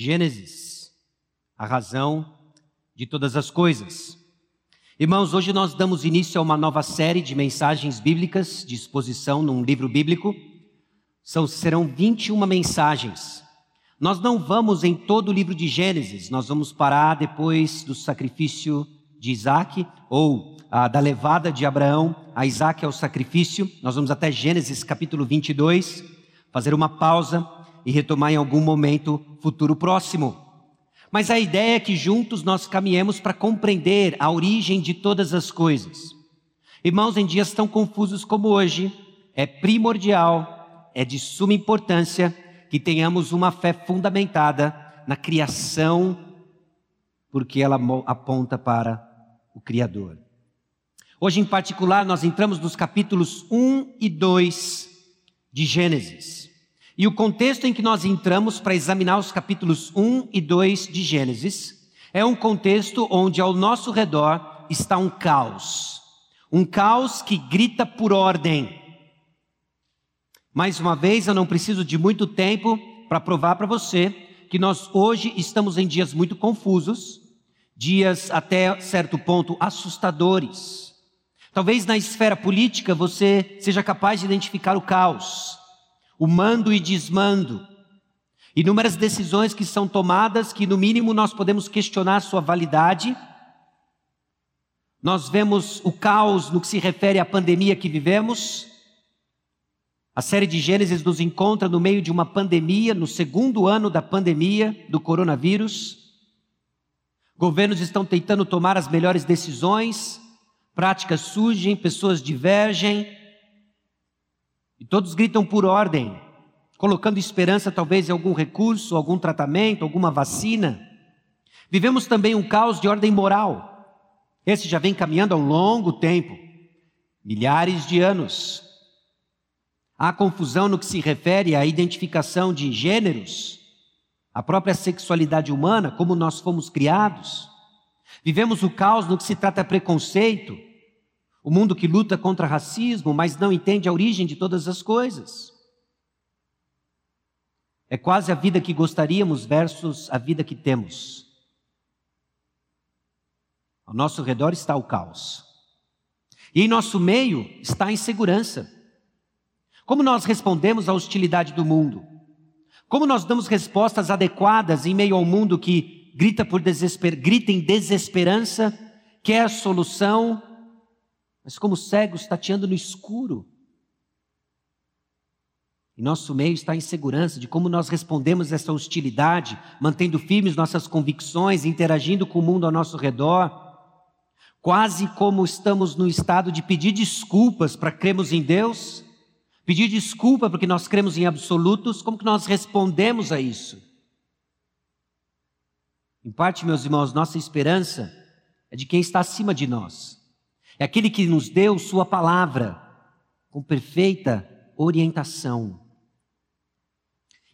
Gênesis, a razão de todas as coisas. Irmãos, hoje nós damos início a uma nova série de mensagens bíblicas de exposição num livro bíblico. São, serão 21 mensagens. Nós não vamos em todo o livro de Gênesis, nós vamos parar depois do sacrifício de Isaac, ou ah, da levada de Abraão a Isaac ao sacrifício. Nós vamos até Gênesis capítulo 22, fazer uma pausa e retomar em algum momento futuro próximo. Mas a ideia é que juntos nós caminhemos para compreender a origem de todas as coisas. Irmãos, em dias tão confusos como hoje, é primordial, é de suma importância que tenhamos uma fé fundamentada na criação, porque ela aponta para o Criador. Hoje, em particular, nós entramos nos capítulos 1 e 2 de Gênesis. E o contexto em que nós entramos para examinar os capítulos 1 e 2 de Gênesis é um contexto onde ao nosso redor está um caos. Um caos que grita por ordem. Mais uma vez, eu não preciso de muito tempo para provar para você que nós hoje estamos em dias muito confusos, dias até certo ponto assustadores. Talvez na esfera política você seja capaz de identificar o caos o mando e desmando, inúmeras decisões que são tomadas que, no mínimo, nós podemos questionar sua validade. Nós vemos o caos no que se refere à pandemia que vivemos. A série de Gênesis nos encontra no meio de uma pandemia, no segundo ano da pandemia do coronavírus. Governos estão tentando tomar as melhores decisões, práticas surgem, pessoas divergem, e todos gritam por ordem, colocando esperança talvez em algum recurso, algum tratamento, alguma vacina. Vivemos também um caos de ordem moral. Esse já vem caminhando há um longo tempo milhares de anos. Há confusão no que se refere à identificação de gêneros, a própria sexualidade humana, como nós fomos criados. Vivemos o caos no que se trata preconceito, o mundo que luta contra racismo, mas não entende a origem de todas as coisas. É quase a vida que gostaríamos versus a vida que temos. Ao nosso redor está o caos. E em nosso meio está a insegurança. Como nós respondemos à hostilidade do mundo? Como nós damos respostas adequadas em meio ao mundo que grita por desesper... grita em desesperança, quer solução, mas como cegos tateando no escuro. Em nosso meio está a insegurança de como nós respondemos essa hostilidade, mantendo firmes nossas convicções, interagindo com o mundo ao nosso redor, quase como estamos no estado de pedir desculpas para cremos em Deus, pedir desculpa porque nós cremos em absolutos, como que nós respondemos a isso? Em parte, meus irmãos, nossa esperança é de quem está acima de nós. É aquele que nos deu Sua palavra com perfeita orientação.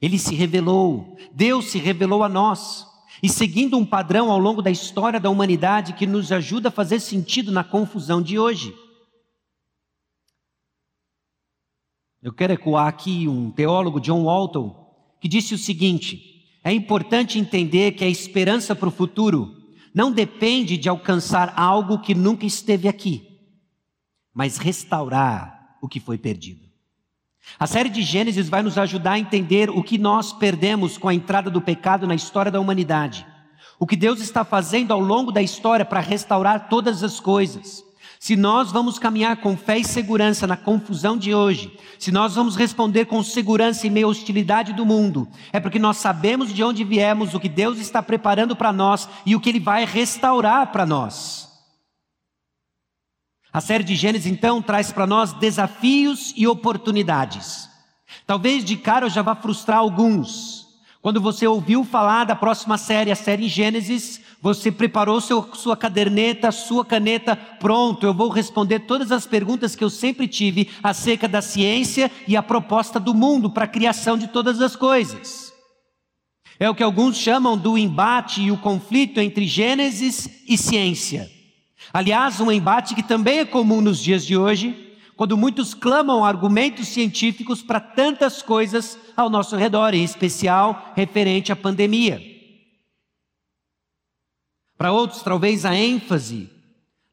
Ele se revelou, Deus se revelou a nós, e seguindo um padrão ao longo da história da humanidade que nos ajuda a fazer sentido na confusão de hoje. Eu quero ecoar aqui um teólogo, John Walton, que disse o seguinte: é importante entender que a esperança para o futuro não depende de alcançar algo que nunca esteve aqui, mas restaurar o que foi perdido. A série de Gênesis vai nos ajudar a entender o que nós perdemos com a entrada do pecado na história da humanidade. O que Deus está fazendo ao longo da história para restaurar todas as coisas. Se nós vamos caminhar com fé e segurança na confusão de hoje, se nós vamos responder com segurança em meio à hostilidade do mundo, é porque nós sabemos de onde viemos, o que Deus está preparando para nós e o que Ele vai restaurar para nós. A série de Gênesis, então, traz para nós desafios e oportunidades. Talvez de cara eu já vá frustrar alguns. Quando você ouviu falar da próxima série, a série Gênesis, você preparou seu, sua caderneta, sua caneta, pronto, eu vou responder todas as perguntas que eu sempre tive acerca da ciência e a proposta do mundo para a criação de todas as coisas. É o que alguns chamam do embate e o conflito entre Gênesis e ciência. Aliás, um embate que também é comum nos dias de hoje, quando muitos clamam argumentos científicos para tantas coisas ao nosso redor, em especial referente à pandemia. Para outros, talvez a ênfase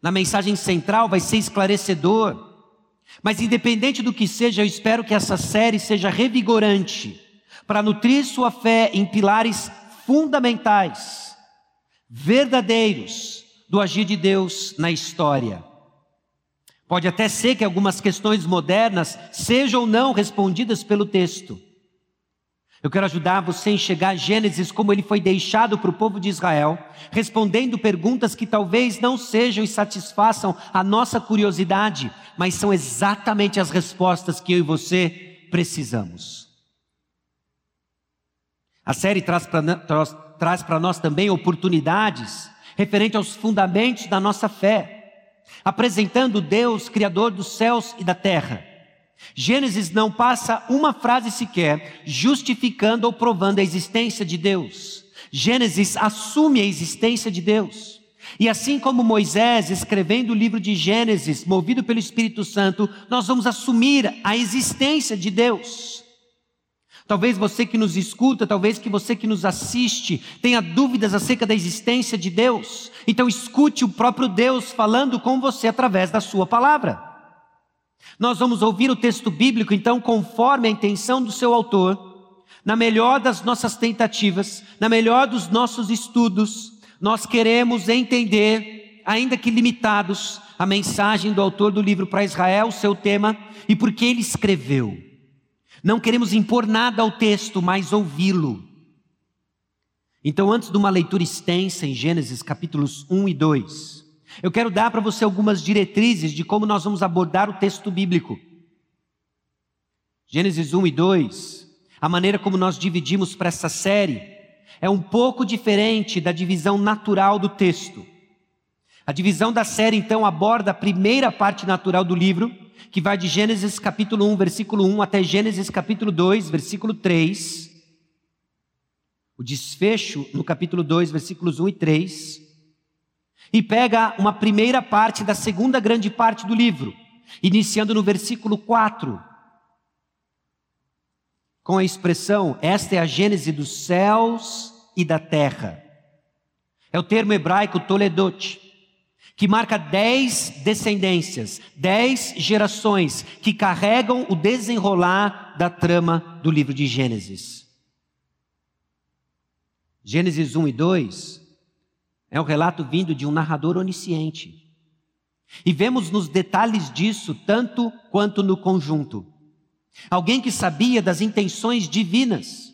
na mensagem central vai ser esclarecedor. Mas independente do que seja, eu espero que essa série seja revigorante para nutrir sua fé em pilares fundamentais, verdadeiros do agir de Deus na história. Pode até ser que algumas questões modernas sejam ou não respondidas pelo texto. Eu quero ajudar você a enxergar Gênesis como ele foi deixado para o povo de Israel, respondendo perguntas que talvez não sejam e satisfaçam a nossa curiosidade, mas são exatamente as respostas que eu e você precisamos. A série traz para nós também oportunidades referente aos fundamentos da nossa fé, apresentando Deus, Criador dos céus e da terra Gênesis não passa uma frase sequer justificando ou provando a existência de Deus. Gênesis assume a existência de Deus. E assim como Moisés, escrevendo o livro de Gênesis, movido pelo Espírito Santo, nós vamos assumir a existência de Deus. Talvez você que nos escuta, talvez que você que nos assiste, tenha dúvidas acerca da existência de Deus. Então escute o próprio Deus falando com você através da sua palavra. Nós vamos ouvir o texto bíblico, então, conforme a intenção do seu autor, na melhor das nossas tentativas, na melhor dos nossos estudos, nós queremos entender, ainda que limitados, a mensagem do autor do livro para Israel, o seu tema e por que ele escreveu. Não queremos impor nada ao texto, mas ouvi-lo. Então, antes de uma leitura extensa em Gênesis capítulos 1 e 2, eu quero dar para você algumas diretrizes de como nós vamos abordar o texto bíblico. Gênesis 1 e 2, a maneira como nós dividimos para essa série é um pouco diferente da divisão natural do texto. A divisão da série então aborda a primeira parte natural do livro, que vai de Gênesis capítulo 1, versículo 1 até Gênesis capítulo 2, versículo 3. O desfecho no capítulo 2, versículos 1 e 3 e pega uma primeira parte da segunda grande parte do livro, iniciando no versículo 4, com a expressão: Esta é a gênese dos céus e da terra. É o termo hebraico Toledot, que marca dez descendências, dez gerações que carregam o desenrolar da trama do livro de Gênesis. Gênesis 1 e 2 é um relato vindo de um narrador onisciente. E vemos nos detalhes disso tanto quanto no conjunto. Alguém que sabia das intenções divinas.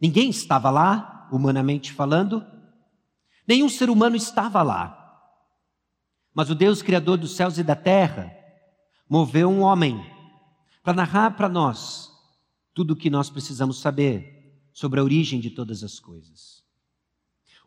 Ninguém estava lá, humanamente falando. Nenhum ser humano estava lá. Mas o Deus Criador dos céus e da terra moveu um homem para narrar para nós tudo o que nós precisamos saber sobre a origem de todas as coisas.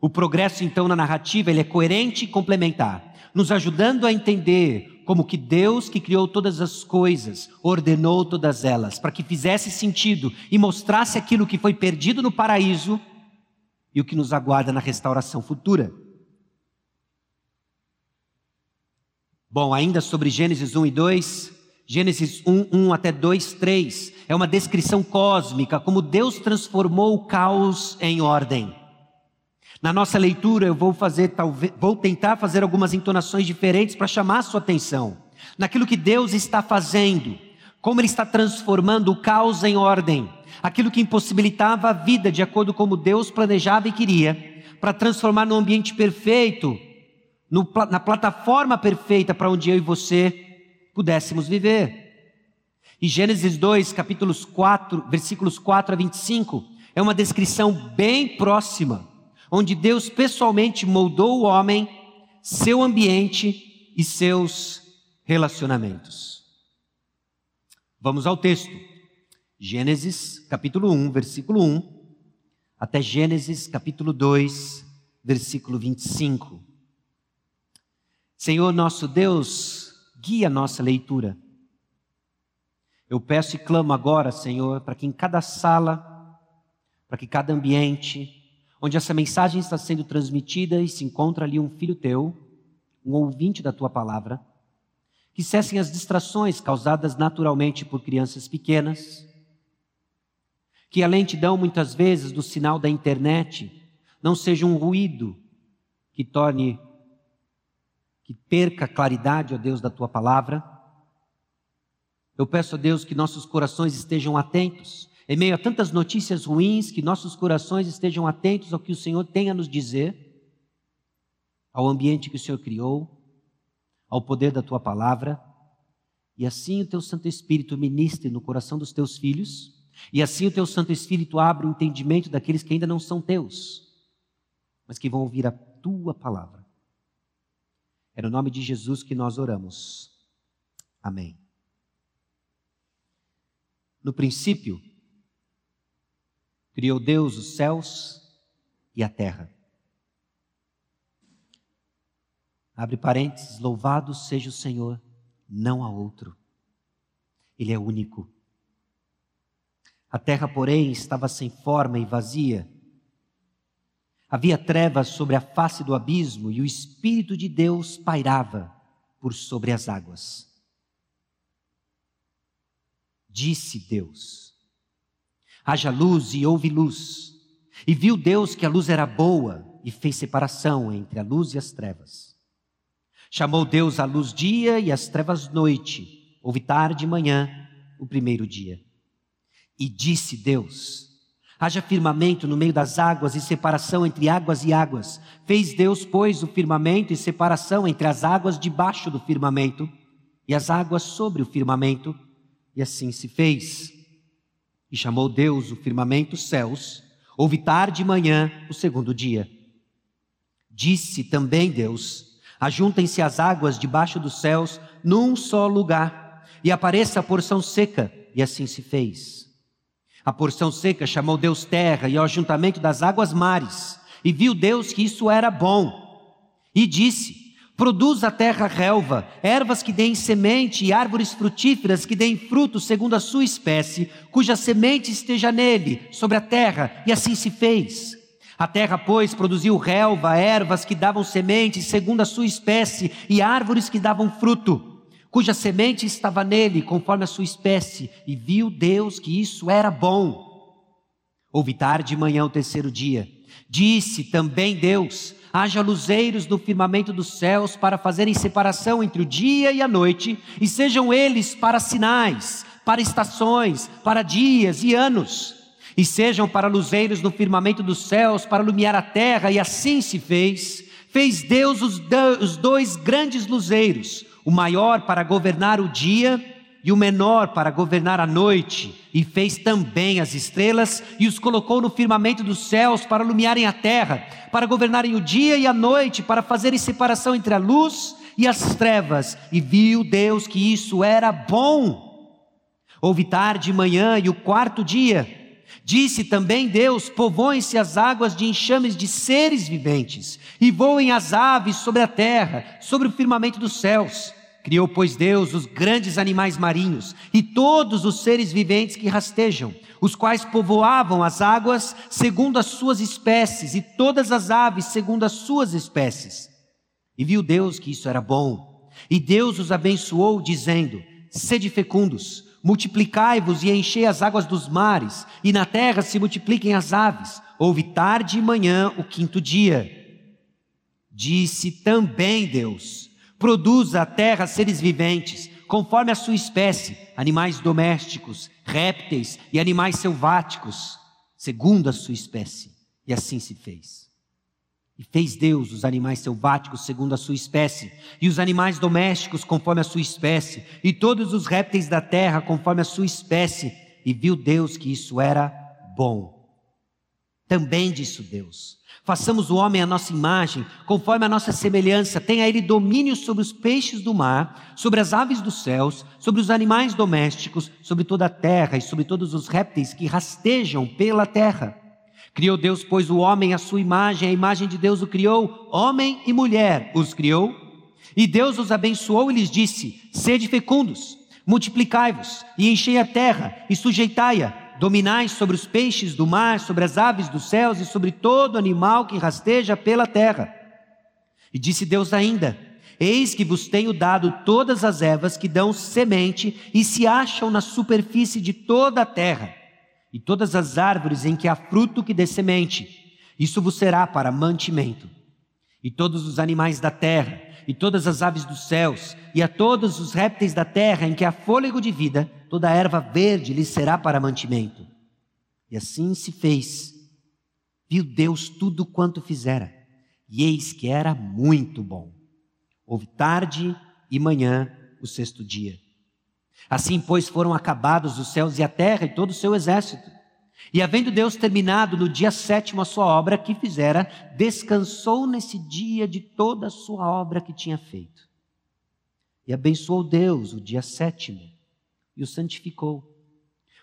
O progresso, então, na narrativa, ele é coerente e complementar, nos ajudando a entender como que Deus, que criou todas as coisas, ordenou todas elas, para que fizesse sentido e mostrasse aquilo que foi perdido no paraíso e o que nos aguarda na restauração futura. Bom, ainda sobre Gênesis 1 e 2, Gênesis 1, 1 até 2, 3, é uma descrição cósmica, como Deus transformou o caos em ordem. Na nossa leitura, eu vou fazer, talvez, vou tentar fazer algumas entonações diferentes para chamar a sua atenção naquilo que Deus está fazendo, como Ele está transformando o caos em ordem, aquilo que impossibilitava a vida de acordo com como Deus planejava e queria, para transformar num ambiente perfeito, no, na plataforma perfeita para onde eu e você pudéssemos viver. E Gênesis 2, capítulos 4, versículos 4 a 25, é uma descrição bem próxima onde Deus pessoalmente moldou o homem, seu ambiente e seus relacionamentos. Vamos ao texto. Gênesis capítulo 1, versículo 1, até Gênesis capítulo 2, versículo 25. Senhor nosso Deus, guia a nossa leitura. Eu peço e clamo agora, Senhor, para que em cada sala, para que cada ambiente, onde essa mensagem está sendo transmitida e se encontra ali um filho teu, um ouvinte da tua palavra, que cessem as distrações causadas naturalmente por crianças pequenas, que a lentidão muitas vezes do sinal da internet não seja um ruído que torne, que perca a claridade, ó Deus, da tua palavra. Eu peço a Deus que nossos corações estejam atentos, em meio a tantas notícias ruins, que nossos corações estejam atentos ao que o Senhor tem a nos dizer, ao ambiente que o Senhor criou, ao poder da tua palavra, e assim o teu Santo Espírito ministre no coração dos teus filhos e assim o teu Santo Espírito abre o entendimento daqueles que ainda não são teus, mas que vão ouvir a tua palavra. É no nome de Jesus que nós oramos. Amém. No princípio, criou Deus os céus e a terra. Abre parênteses, louvado seja o Senhor, não há outro. Ele é único. A terra, porém, estava sem forma e vazia. Havia trevas sobre a face do abismo e o Espírito de Deus pairava por sobre as águas. Disse Deus: haja luz e houve luz. E viu Deus que a luz era boa e fez separação entre a luz e as trevas. Chamou Deus a luz dia e as trevas noite. Houve tarde e manhã, o primeiro dia. E disse Deus: Haja firmamento no meio das águas e separação entre águas e águas. Fez Deus, pois, o firmamento e separação entre as águas debaixo do firmamento e as águas sobre o firmamento. E assim se fez. E chamou Deus o firmamento céus. Houve tarde e manhã o segundo dia. Disse também Deus: Ajuntem-se as águas debaixo dos céus num só lugar, e apareça a porção seca. E assim se fez. A porção seca chamou Deus terra e ao ajuntamento das águas mares. E viu Deus que isso era bom. E disse: Produz a terra relva, ervas que deem semente e árvores frutíferas que deem fruto segundo a sua espécie, cuja semente esteja nele, sobre a terra, e assim se fez. A terra, pois, produziu relva, ervas que davam semente segundo a sua espécie, e árvores que davam fruto cuja semente estava nele, conforme a sua espécie, e viu Deus que isso era bom. Houve tarde e manhã o terceiro dia. Disse também Deus: haja luzeiros no firmamento dos céus para fazerem separação entre o dia e a noite, e sejam eles para sinais, para estações, para dias e anos. E sejam para luzeiros no firmamento dos céus, para iluminar a terra, e assim se fez. Fez Deus os, dois grandes luzeiros, o maior para governar o dia e o menor para governar a noite, e fez também as estrelas e os colocou no firmamento dos céus para iluminarem a terra, para governarem o dia e a noite, para fazerem separação entre a luz e as trevas. E viu Deus que isso era bom. Houve tarde e manhã e o quarto dia. Disse também Deus: Povoem-se as águas de enxames de seres viventes, e voem as aves sobre a terra, sobre o firmamento dos céus. Criou, pois, Deus os grandes animais marinhos e todos os seres viventes que rastejam, os quais povoavam as águas segundo as suas espécies, e todas as aves segundo as suas espécies. E viu Deus que isso era bom. E Deus os abençoou, dizendo: Sede fecundos, multiplicai-vos e enchei as águas dos mares, e na terra se multipliquem as aves. Houve tarde e manhã o quinto dia. Disse também Deus: Produza a terra seres viventes, conforme a sua espécie, animais domésticos, répteis e animais selváticos, segundo a sua espécie. E assim se fez. E fez Deus os animais selváticos segundo a sua espécie, e os animais domésticos conforme a sua espécie, e todos os répteis da terra conforme a sua espécie, e viu Deus que isso era bom. Também disse Deus: Façamos o homem à nossa imagem, conforme a nossa semelhança, tenha ele domínio sobre os peixes do mar, sobre as aves dos céus, sobre os animais domésticos, sobre toda a terra e sobre todos os répteis que rastejam pela terra. Criou Deus, pois, o homem à sua imagem, a imagem de Deus o criou, homem e mulher os criou. E Deus os abençoou e lhes disse: Sede fecundos, multiplicai-vos e enchei a terra e sujeitai-a dominais sobre os peixes do mar, sobre as aves dos céus e sobre todo animal que rasteja pela terra. E disse Deus ainda: Eis que vos tenho dado todas as ervas que dão semente e se acham na superfície de toda a terra, e todas as árvores em que há fruto que dê semente. Isso vos será para mantimento. E todos os animais da terra, e todas as aves dos céus, e a todos os répteis da terra em que há fôlego de vida, toda a erva verde lhe será para mantimento. E assim se fez. Viu Deus tudo quanto fizera, e eis que era muito bom. Houve tarde e manhã o sexto dia. Assim, pois, foram acabados os céus e a terra e todo o seu exército. E havendo Deus terminado no dia sétimo a sua obra que fizera, descansou nesse dia de toda a sua obra que tinha feito. E abençoou Deus o dia sétimo e o santificou,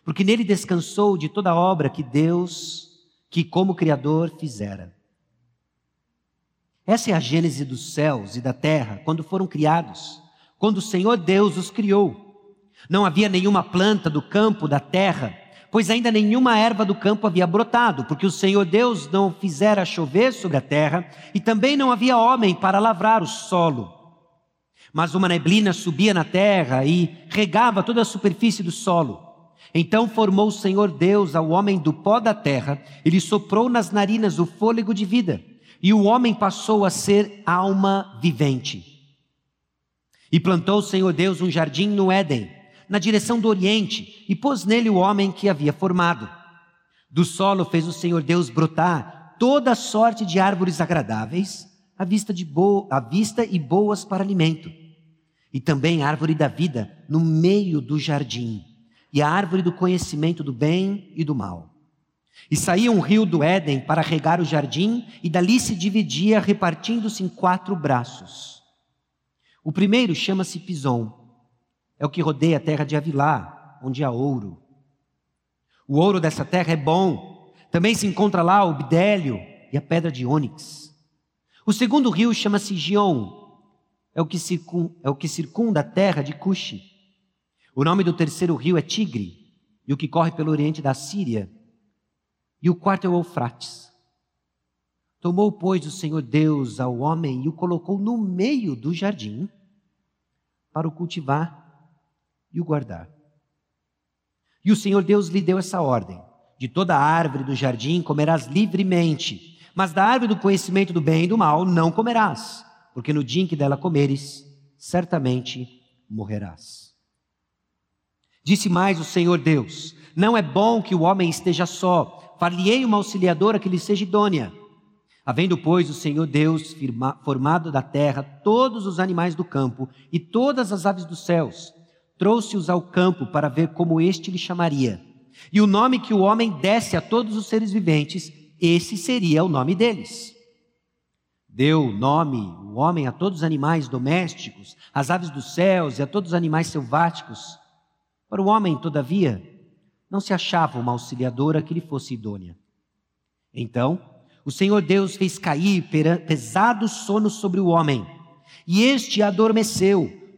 porque nele descansou de toda a obra que Deus, que como Criador fizera. Essa é a gênese dos céus e da terra, quando foram criados, quando o Senhor Deus os criou. Não havia nenhuma planta do campo, da terra, pois ainda nenhuma erva do campo havia brotado, porque o Senhor Deus não fizera chover sobre a terra, e também não havia homem para lavrar o solo. Mas uma neblina subia na terra e regava toda a superfície do solo. Então formou o Senhor Deus ao homem do pó da terra, e lhe soprou nas narinas o fôlego de vida, e o homem passou a ser alma vivente. E plantou o Senhor Deus um jardim no Éden, na direção do oriente e pôs nele o homem que havia formado. Do solo fez o Senhor Deus brotar toda sorte de árvores agradáveis, à vista, boa, à vista e boas para alimento, e também a árvore da vida no meio do jardim, e a árvore do conhecimento do bem e do mal. E saía um rio do Éden para regar o jardim, e dali se dividia, repartindo-se em quatro braços. O primeiro chama-se Pison é o que rodeia a terra de Avilá, onde há ouro. O ouro dessa terra é bom. Também se encontra lá o bidélio e a pedra de ônix. O segundo rio chama-se Gion. É o, que circun, é o que circunda a terra de Cuxi. O nome do terceiro rio é Tigre, e o que corre pelo oriente da Síria. E o quarto é o Eufrates. Tomou, pois, o Senhor Deus ao homem e o colocou no meio do jardim para o cultivar e o guardar. E o Senhor Deus lhe deu essa ordem: de toda árvore do jardim comerás livremente, mas da árvore do conhecimento do bem e do mal não comerás, porque no dia em que dela comeres, certamente morrerás. Disse mais o Senhor Deus: Não é bom que o homem esteja só, far-lhe-ei uma auxiliadora que lhe seja idônea. Havendo, pois, o Senhor Deus firma, formado da terra todos os animais do campo e todas as aves dos céus, trouxe-os ao campo para ver como este lhe chamaria. E o nome que o homem desse a todos os seres viventes, esse seria o nome deles. Deu nome o homem a todos os animais domésticos, às aves dos céus e a todos os animais selváticos. Para o homem, todavia, não se achava uma auxiliadora que lhe fosse idônea. Então, o Senhor Deus fez cair pesado sono sobre o homem, e este adormeceu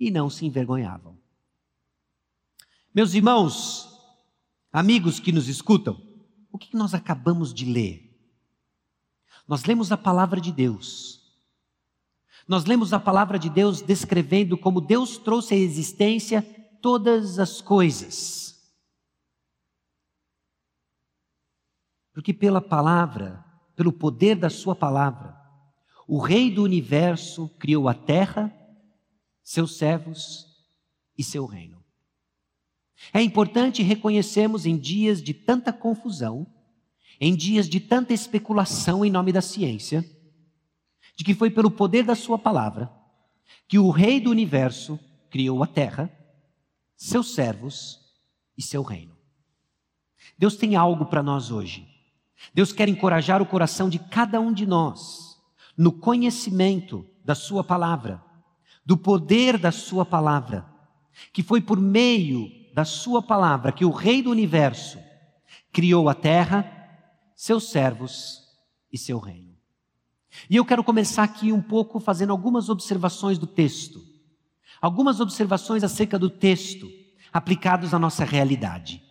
e não se envergonhavam. Meus irmãos, amigos que nos escutam, o que nós acabamos de ler? Nós lemos a palavra de Deus. Nós lemos a palavra de Deus descrevendo como Deus trouxe à existência todas as coisas. Porque pela palavra, pelo poder da Sua palavra, o Rei do universo criou a terra seus servos e seu reino. É importante reconhecermos em dias de tanta confusão, em dias de tanta especulação em nome da ciência, de que foi pelo poder da Sua palavra que o Rei do universo criou a terra, seus servos e seu reino. Deus tem algo para nós hoje. Deus quer encorajar o coração de cada um de nós no conhecimento da Sua palavra do poder da Sua palavra, que foi por meio da Sua palavra que o Rei do universo criou a terra, seus servos e seu reino. E eu quero começar aqui um pouco fazendo algumas observações do texto. Algumas observações acerca do texto aplicados à nossa realidade.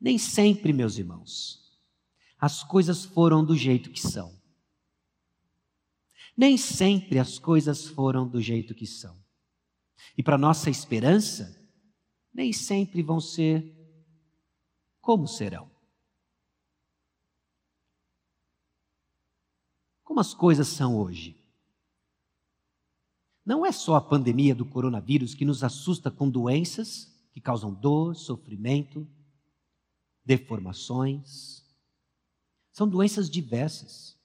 Nem sempre, meus irmãos, as coisas foram do jeito que são. Nem sempre as coisas foram do jeito que são. E para nossa esperança, nem sempre vão ser como serão. Como as coisas são hoje? Não é só a pandemia do coronavírus que nos assusta com doenças que causam dor, sofrimento, deformações. São doenças diversas.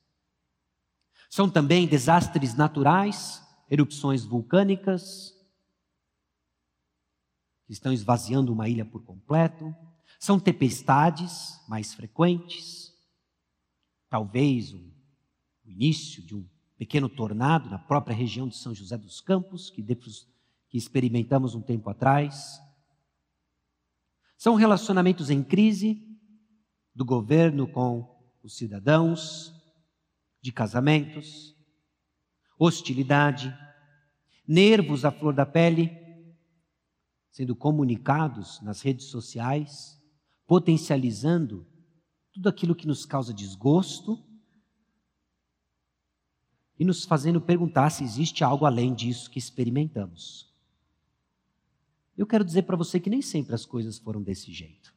São também desastres naturais, erupções vulcânicas, que estão esvaziando uma ilha por completo. São tempestades mais frequentes. Talvez um o início de um pequeno tornado na própria região de São José dos Campos, que, que experimentamos um tempo atrás. São relacionamentos em crise do governo com os cidadãos, de casamentos, hostilidade, nervos à flor da pele, sendo comunicados nas redes sociais, potencializando tudo aquilo que nos causa desgosto e nos fazendo perguntar se existe algo além disso que experimentamos. Eu quero dizer para você que nem sempre as coisas foram desse jeito.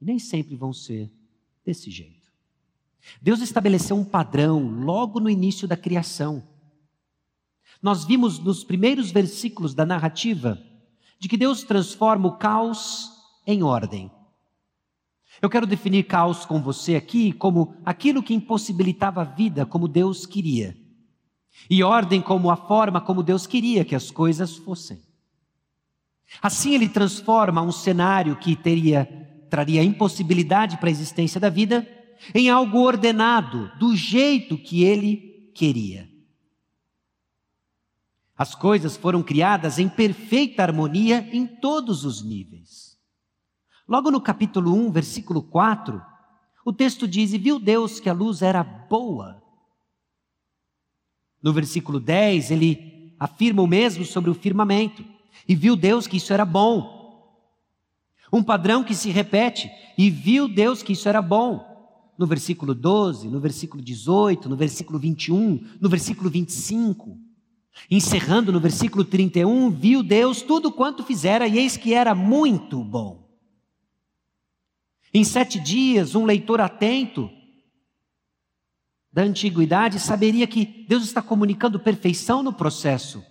E nem sempre vão ser desse jeito. Deus estabeleceu um padrão logo no início da criação. Nós vimos nos primeiros versículos da narrativa de que Deus transforma o caos em ordem. Eu quero definir caos com você aqui como aquilo que impossibilitava a vida como Deus queria, e ordem como a forma como Deus queria que as coisas fossem. Assim ele transforma um cenário que teria traria impossibilidade para a existência da vida em algo ordenado, do jeito que ele queria. As coisas foram criadas em perfeita harmonia em todos os níveis. Logo no capítulo 1, versículo 4, o texto diz: E viu Deus que a luz era boa. No versículo 10, ele afirma o mesmo sobre o firmamento. E viu Deus que isso era bom. Um padrão que se repete. E viu Deus que isso era bom. No versículo 12, no versículo 18, no versículo 21, no versículo 25. Encerrando no versículo 31, viu Deus tudo quanto fizera, e eis que era muito bom. Em sete dias, um leitor atento da antiguidade saberia que Deus está comunicando perfeição no processo.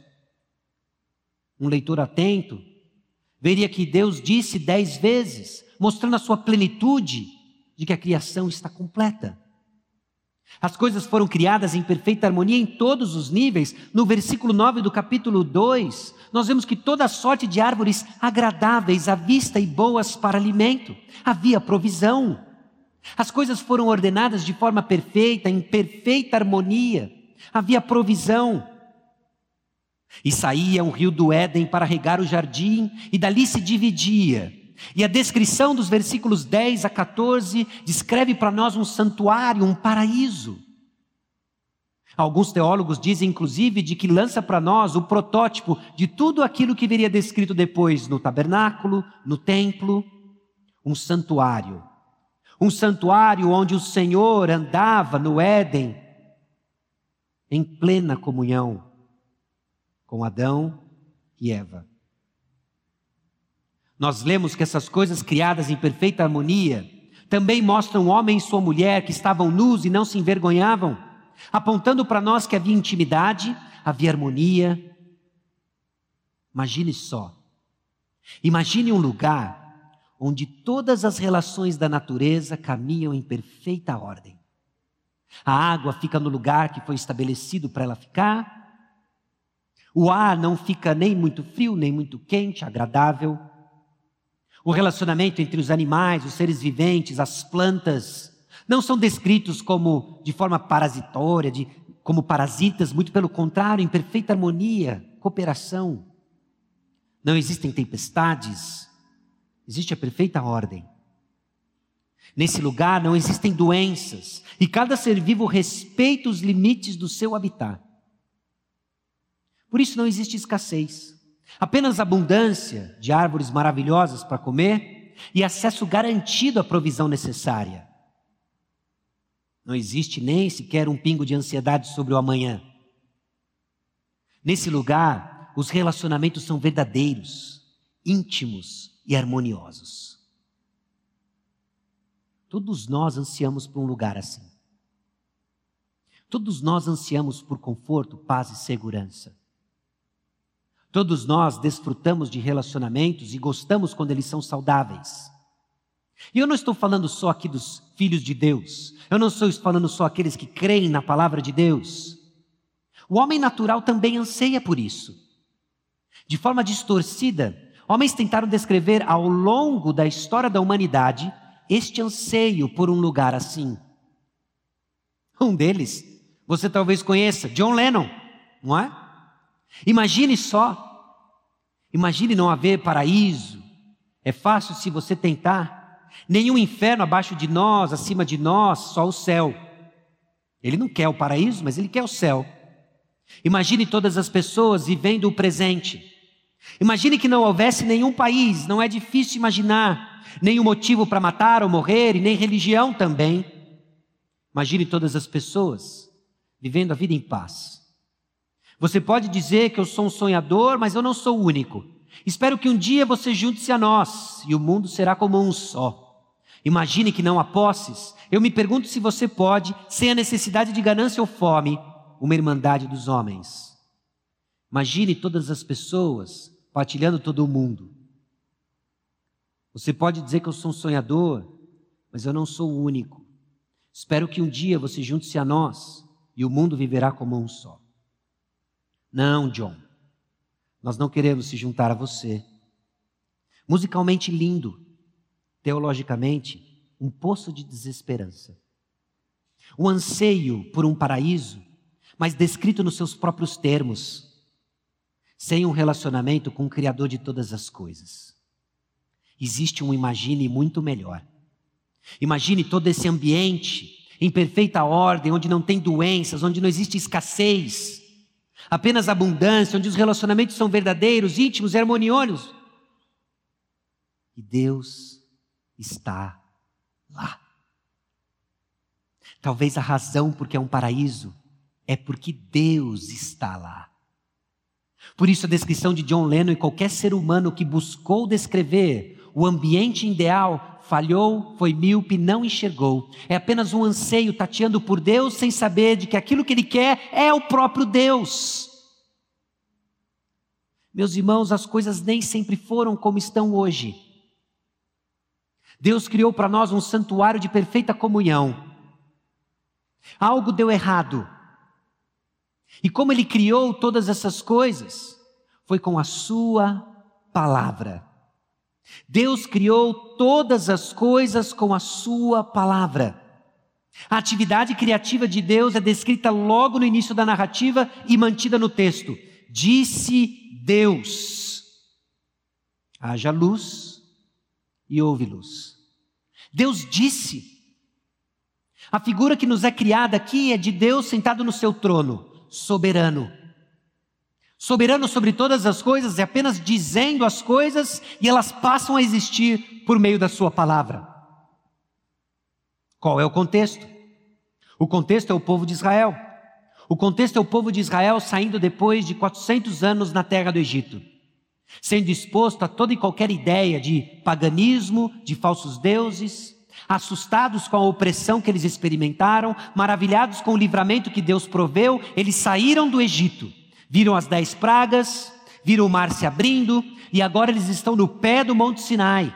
Um leitor atento veria que Deus disse dez vezes, mostrando a sua plenitude de que a criação está completa. As coisas foram criadas em perfeita harmonia em todos os níveis. No versículo 9 do capítulo 2, nós vemos que toda sorte de árvores agradáveis à vista e boas para alimento. Havia provisão. As coisas foram ordenadas de forma perfeita, em perfeita harmonia. Havia provisão. E saía um rio do Éden para regar o jardim, e dali se dividia. E a descrição dos versículos 10 a 14 descreve para nós um santuário, um paraíso. Alguns teólogos dizem, inclusive, de que lança para nós o protótipo de tudo aquilo que viria descrito depois no tabernáculo, no templo, um santuário. Um santuário onde o Senhor andava no Éden em plena comunhão com Adão e Eva. Nós lemos que essas coisas criadas em perfeita harmonia também mostram homem e sua mulher que estavam nus e não se envergonhavam, apontando para nós que havia intimidade, havia harmonia. Imagine só. Imagine um lugar onde todas as relações da natureza caminham em perfeita ordem. A água fica no lugar que foi estabelecido para ela ficar. O ar não fica nem muito frio, nem muito quente, agradável. O relacionamento entre os animais, os seres viventes, as plantas, não são descritos como de forma parasitória, de, como parasitas, muito pelo contrário, em perfeita harmonia, cooperação. Não existem tempestades, existe a perfeita ordem. Nesse lugar não existem doenças, e cada ser vivo respeita os limites do seu habitat. Por isso não existe escassez, apenas abundância de árvores maravilhosas para comer e acesso garantido à provisão necessária. Não existe nem sequer um pingo de ansiedade sobre o amanhã. Nesse lugar, os relacionamentos são verdadeiros, íntimos e harmoniosos. Todos nós ansiamos por um lugar assim. Todos nós ansiamos por conforto, paz e segurança. Todos nós desfrutamos de relacionamentos e gostamos quando eles são saudáveis. E eu não estou falando só aqui dos filhos de Deus. Eu não estou falando só aqueles que creem na palavra de Deus. O homem natural também anseia por isso. De forma distorcida, homens tentaram descrever ao longo da história da humanidade este anseio por um lugar assim. Um deles, você talvez conheça, John Lennon, não é? Imagine só. Imagine não haver paraíso. É fácil se você tentar. Nenhum inferno abaixo de nós, acima de nós, só o céu. Ele não quer o paraíso, mas ele quer o céu. Imagine todas as pessoas vivendo o presente. Imagine que não houvesse nenhum país, não é difícil imaginar, nenhum motivo para matar ou morrer e nem religião também. Imagine todas as pessoas vivendo a vida em paz. Você pode dizer que eu sou um sonhador, mas eu não sou único. Espero que um dia você junte-se a nós e o mundo será como um só. Imagine que não há posses. Eu me pergunto se você pode, sem a necessidade de ganância ou fome, uma irmandade dos homens. Imagine todas as pessoas partilhando todo o mundo. Você pode dizer que eu sou um sonhador, mas eu não sou o único. Espero que um dia você junte-se a nós e o mundo viverá como um só. Não, John. Nós não queremos se juntar a você. Musicalmente lindo, teologicamente, um poço de desesperança. O anseio por um paraíso mas descrito nos seus próprios termos, sem um relacionamento com o Criador de todas as coisas. Existe um imagine muito melhor. Imagine todo esse ambiente em perfeita ordem, onde não tem doenças, onde não existe escassez, apenas abundância, onde os relacionamentos são verdadeiros, íntimos e harmoniosos. E Deus está lá. Talvez a razão porque é um paraíso é porque Deus está lá. Por isso, a descrição de John Lennon e qualquer ser humano que buscou descrever o ambiente ideal falhou, foi míope, não enxergou. É apenas um anseio tateando por Deus sem saber de que aquilo que ele quer é o próprio Deus. Meus irmãos, as coisas nem sempre foram como estão hoje. Deus criou para nós um santuário de perfeita comunhão. Algo deu errado. E como ele criou todas essas coisas? Foi com a sua palavra. Deus criou todas as coisas com a sua palavra. A atividade criativa de Deus é descrita logo no início da narrativa e mantida no texto. Disse Deus: haja luz e houve luz. Deus disse. A figura que nos é criada aqui é de Deus sentado no seu trono soberano. Soberano sobre todas as coisas é apenas dizendo as coisas e elas passam a existir por meio da Sua palavra. Qual é o contexto? O contexto é o povo de Israel. O contexto é o povo de Israel saindo depois de 400 anos na terra do Egito, sendo exposto a toda e qualquer ideia de paganismo, de falsos deuses, Assustados com a opressão que eles experimentaram, maravilhados com o livramento que Deus proveu, eles saíram do Egito, viram as dez pragas, viram o mar se abrindo, e agora eles estão no pé do Monte Sinai,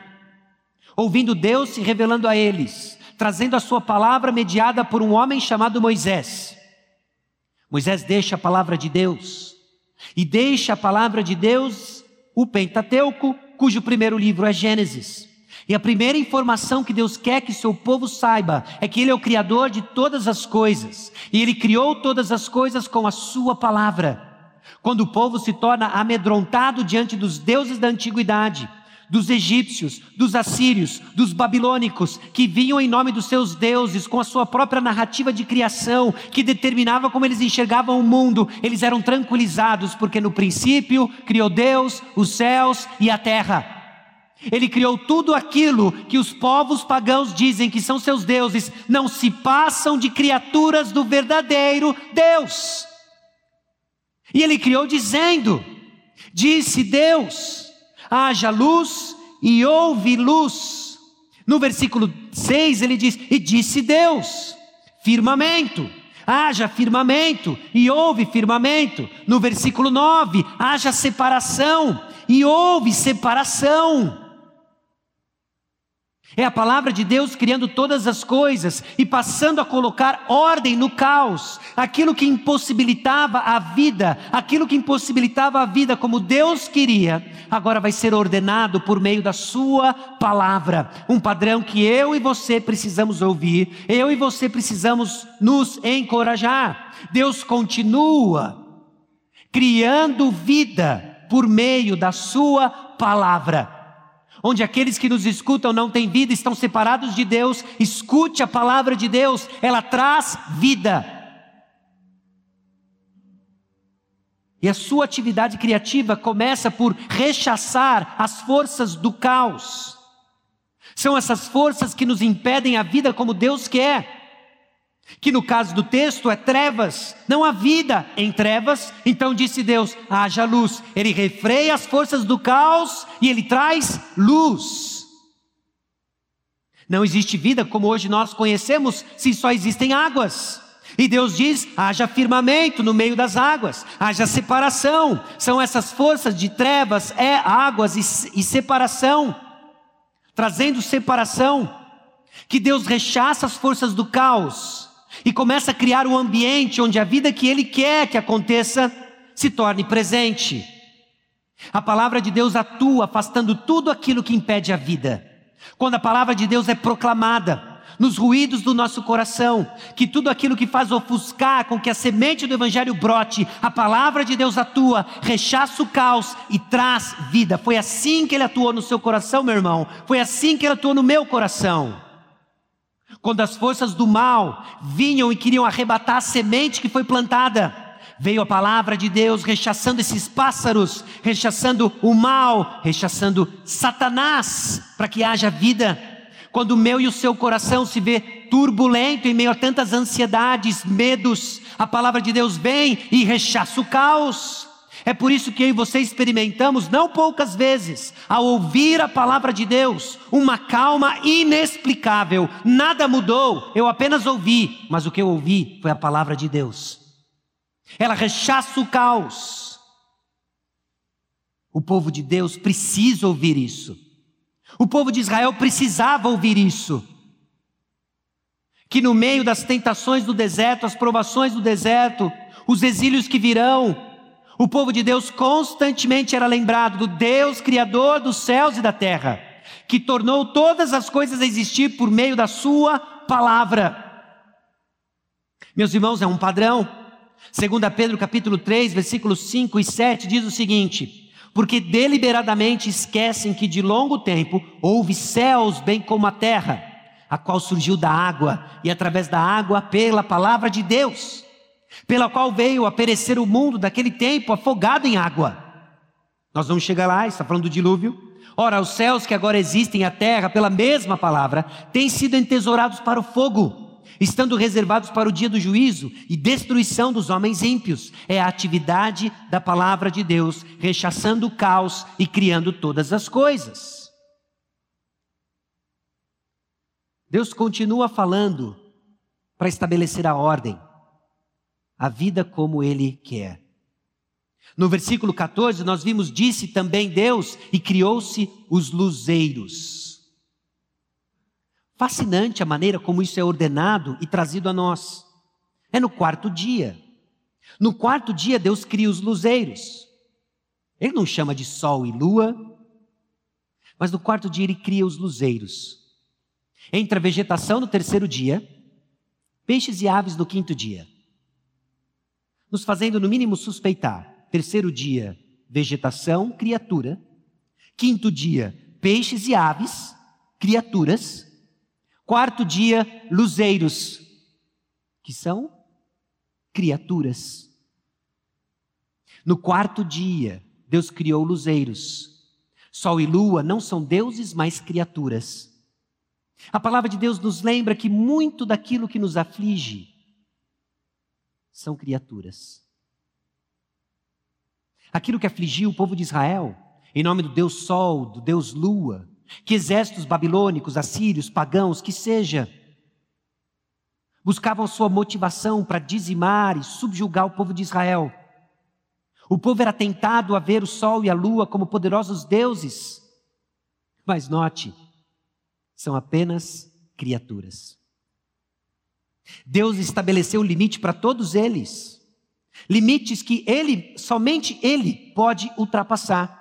ouvindo Deus se revelando a eles, trazendo a sua palavra mediada por um homem chamado Moisés. Moisés deixa a palavra de Deus, e deixa a palavra de Deus, o Pentateuco, cujo primeiro livro é Gênesis. E a primeira informação que Deus quer que seu povo saiba é que Ele é o Criador de todas as coisas. E Ele criou todas as coisas com a Sua palavra. Quando o povo se torna amedrontado diante dos deuses da antiguidade, dos egípcios, dos assírios, dos babilônicos, que vinham em nome dos seus deuses, com a sua própria narrativa de criação, que determinava como eles enxergavam o mundo, eles eram tranquilizados, porque no princípio criou Deus os céus e a terra. Ele criou tudo aquilo que os povos pagãos dizem que são seus deuses, não se passam de criaturas do verdadeiro Deus. E ele criou dizendo: Disse Deus, haja luz e houve luz. No versículo 6 ele diz: E disse Deus, firmamento. Haja firmamento e houve firmamento. No versículo 9, haja separação e houve separação. É a palavra de Deus criando todas as coisas e passando a colocar ordem no caos. Aquilo que impossibilitava a vida, aquilo que impossibilitava a vida como Deus queria, agora vai ser ordenado por meio da Sua palavra. Um padrão que eu e você precisamos ouvir, eu e você precisamos nos encorajar. Deus continua criando vida por meio da Sua palavra onde aqueles que nos escutam não têm vida, estão separados de Deus, escute a palavra de Deus, ela traz vida. E a sua atividade criativa começa por rechaçar as forças do caos. São essas forças que nos impedem a vida como Deus quer que no caso do texto é trevas, não há vida em trevas, então disse Deus: haja luz. Ele refreia as forças do caos e ele traz luz. Não existe vida como hoje nós conhecemos se só existem águas. E Deus diz: haja firmamento no meio das águas, haja separação. São essas forças de trevas, é águas e, e separação, trazendo separação. Que Deus rechaça as forças do caos e começa a criar um ambiente onde a vida que Ele quer que aconteça se torne presente. A palavra de Deus atua afastando tudo aquilo que impede a vida. Quando a palavra de Deus é proclamada, nos ruídos do nosso coração, que tudo aquilo que faz ofuscar com que a semente do Evangelho brote, a palavra de Deus atua, rechaça o caos e traz vida. Foi assim que ele atuou no seu coração, meu irmão. Foi assim que ele atuou no meu coração. Quando as forças do mal vinham e queriam arrebatar a semente que foi plantada, veio a palavra de Deus rechaçando esses pássaros, rechaçando o mal, rechaçando Satanás, para que haja vida. Quando o meu e o seu coração se vê turbulento em meio a tantas ansiedades, medos, a palavra de Deus vem e rechaça o caos. É por isso que eu e você experimentamos, não poucas vezes, ao ouvir a palavra de Deus, uma calma inexplicável. Nada mudou, eu apenas ouvi, mas o que eu ouvi foi a palavra de Deus. Ela rechaça o caos. O povo de Deus precisa ouvir isso. O povo de Israel precisava ouvir isso. Que no meio das tentações do deserto, as provações do deserto, os exílios que virão, o povo de Deus constantemente era lembrado do Deus Criador dos céus e da terra, que tornou todas as coisas a existir por meio da Sua palavra. Meus irmãos, é um padrão. Segundo Pedro capítulo 3, versículos 5 e 7 diz o seguinte: porque deliberadamente esquecem que de longo tempo houve céus bem como a terra, a qual surgiu da água e através da água pela palavra de Deus pela qual veio a perecer o mundo daquele tempo afogado em água. Nós vamos chegar lá, está falando do dilúvio. Ora, os céus que agora existem, a terra, pela mesma palavra, têm sido entesourados para o fogo, estando reservados para o dia do juízo e destruição dos homens ímpios. É a atividade da palavra de Deus, rechaçando o caos e criando todas as coisas. Deus continua falando para estabelecer a ordem a vida como Ele quer. No versículo 14, nós vimos: Disse também Deus, e criou-se os luzeiros. Fascinante a maneira como isso é ordenado e trazido a nós. É no quarto dia. No quarto dia, Deus cria os luzeiros. Ele não chama de sol e lua, mas no quarto dia ele cria os luzeiros. Entra a vegetação no terceiro dia, peixes e aves no quinto dia nos fazendo no mínimo suspeitar. Terceiro dia, vegetação, criatura. Quinto dia, peixes e aves, criaturas. Quarto dia, luzeiros, que são criaturas. No quarto dia, Deus criou luzeiros. Sol e lua não são deuses, mas criaturas. A palavra de Deus nos lembra que muito daquilo que nos aflige são criaturas. Aquilo que afligiu o povo de Israel, em nome do Deus Sol, do Deus Lua, que exércitos babilônicos, assírios, pagãos, que seja, buscavam sua motivação para dizimar e subjugar o povo de Israel. O povo era tentado a ver o sol e a lua como poderosos deuses. Mas note, são apenas criaturas. Deus estabeleceu limite para todos eles. Limites que ele, somente ele pode ultrapassar.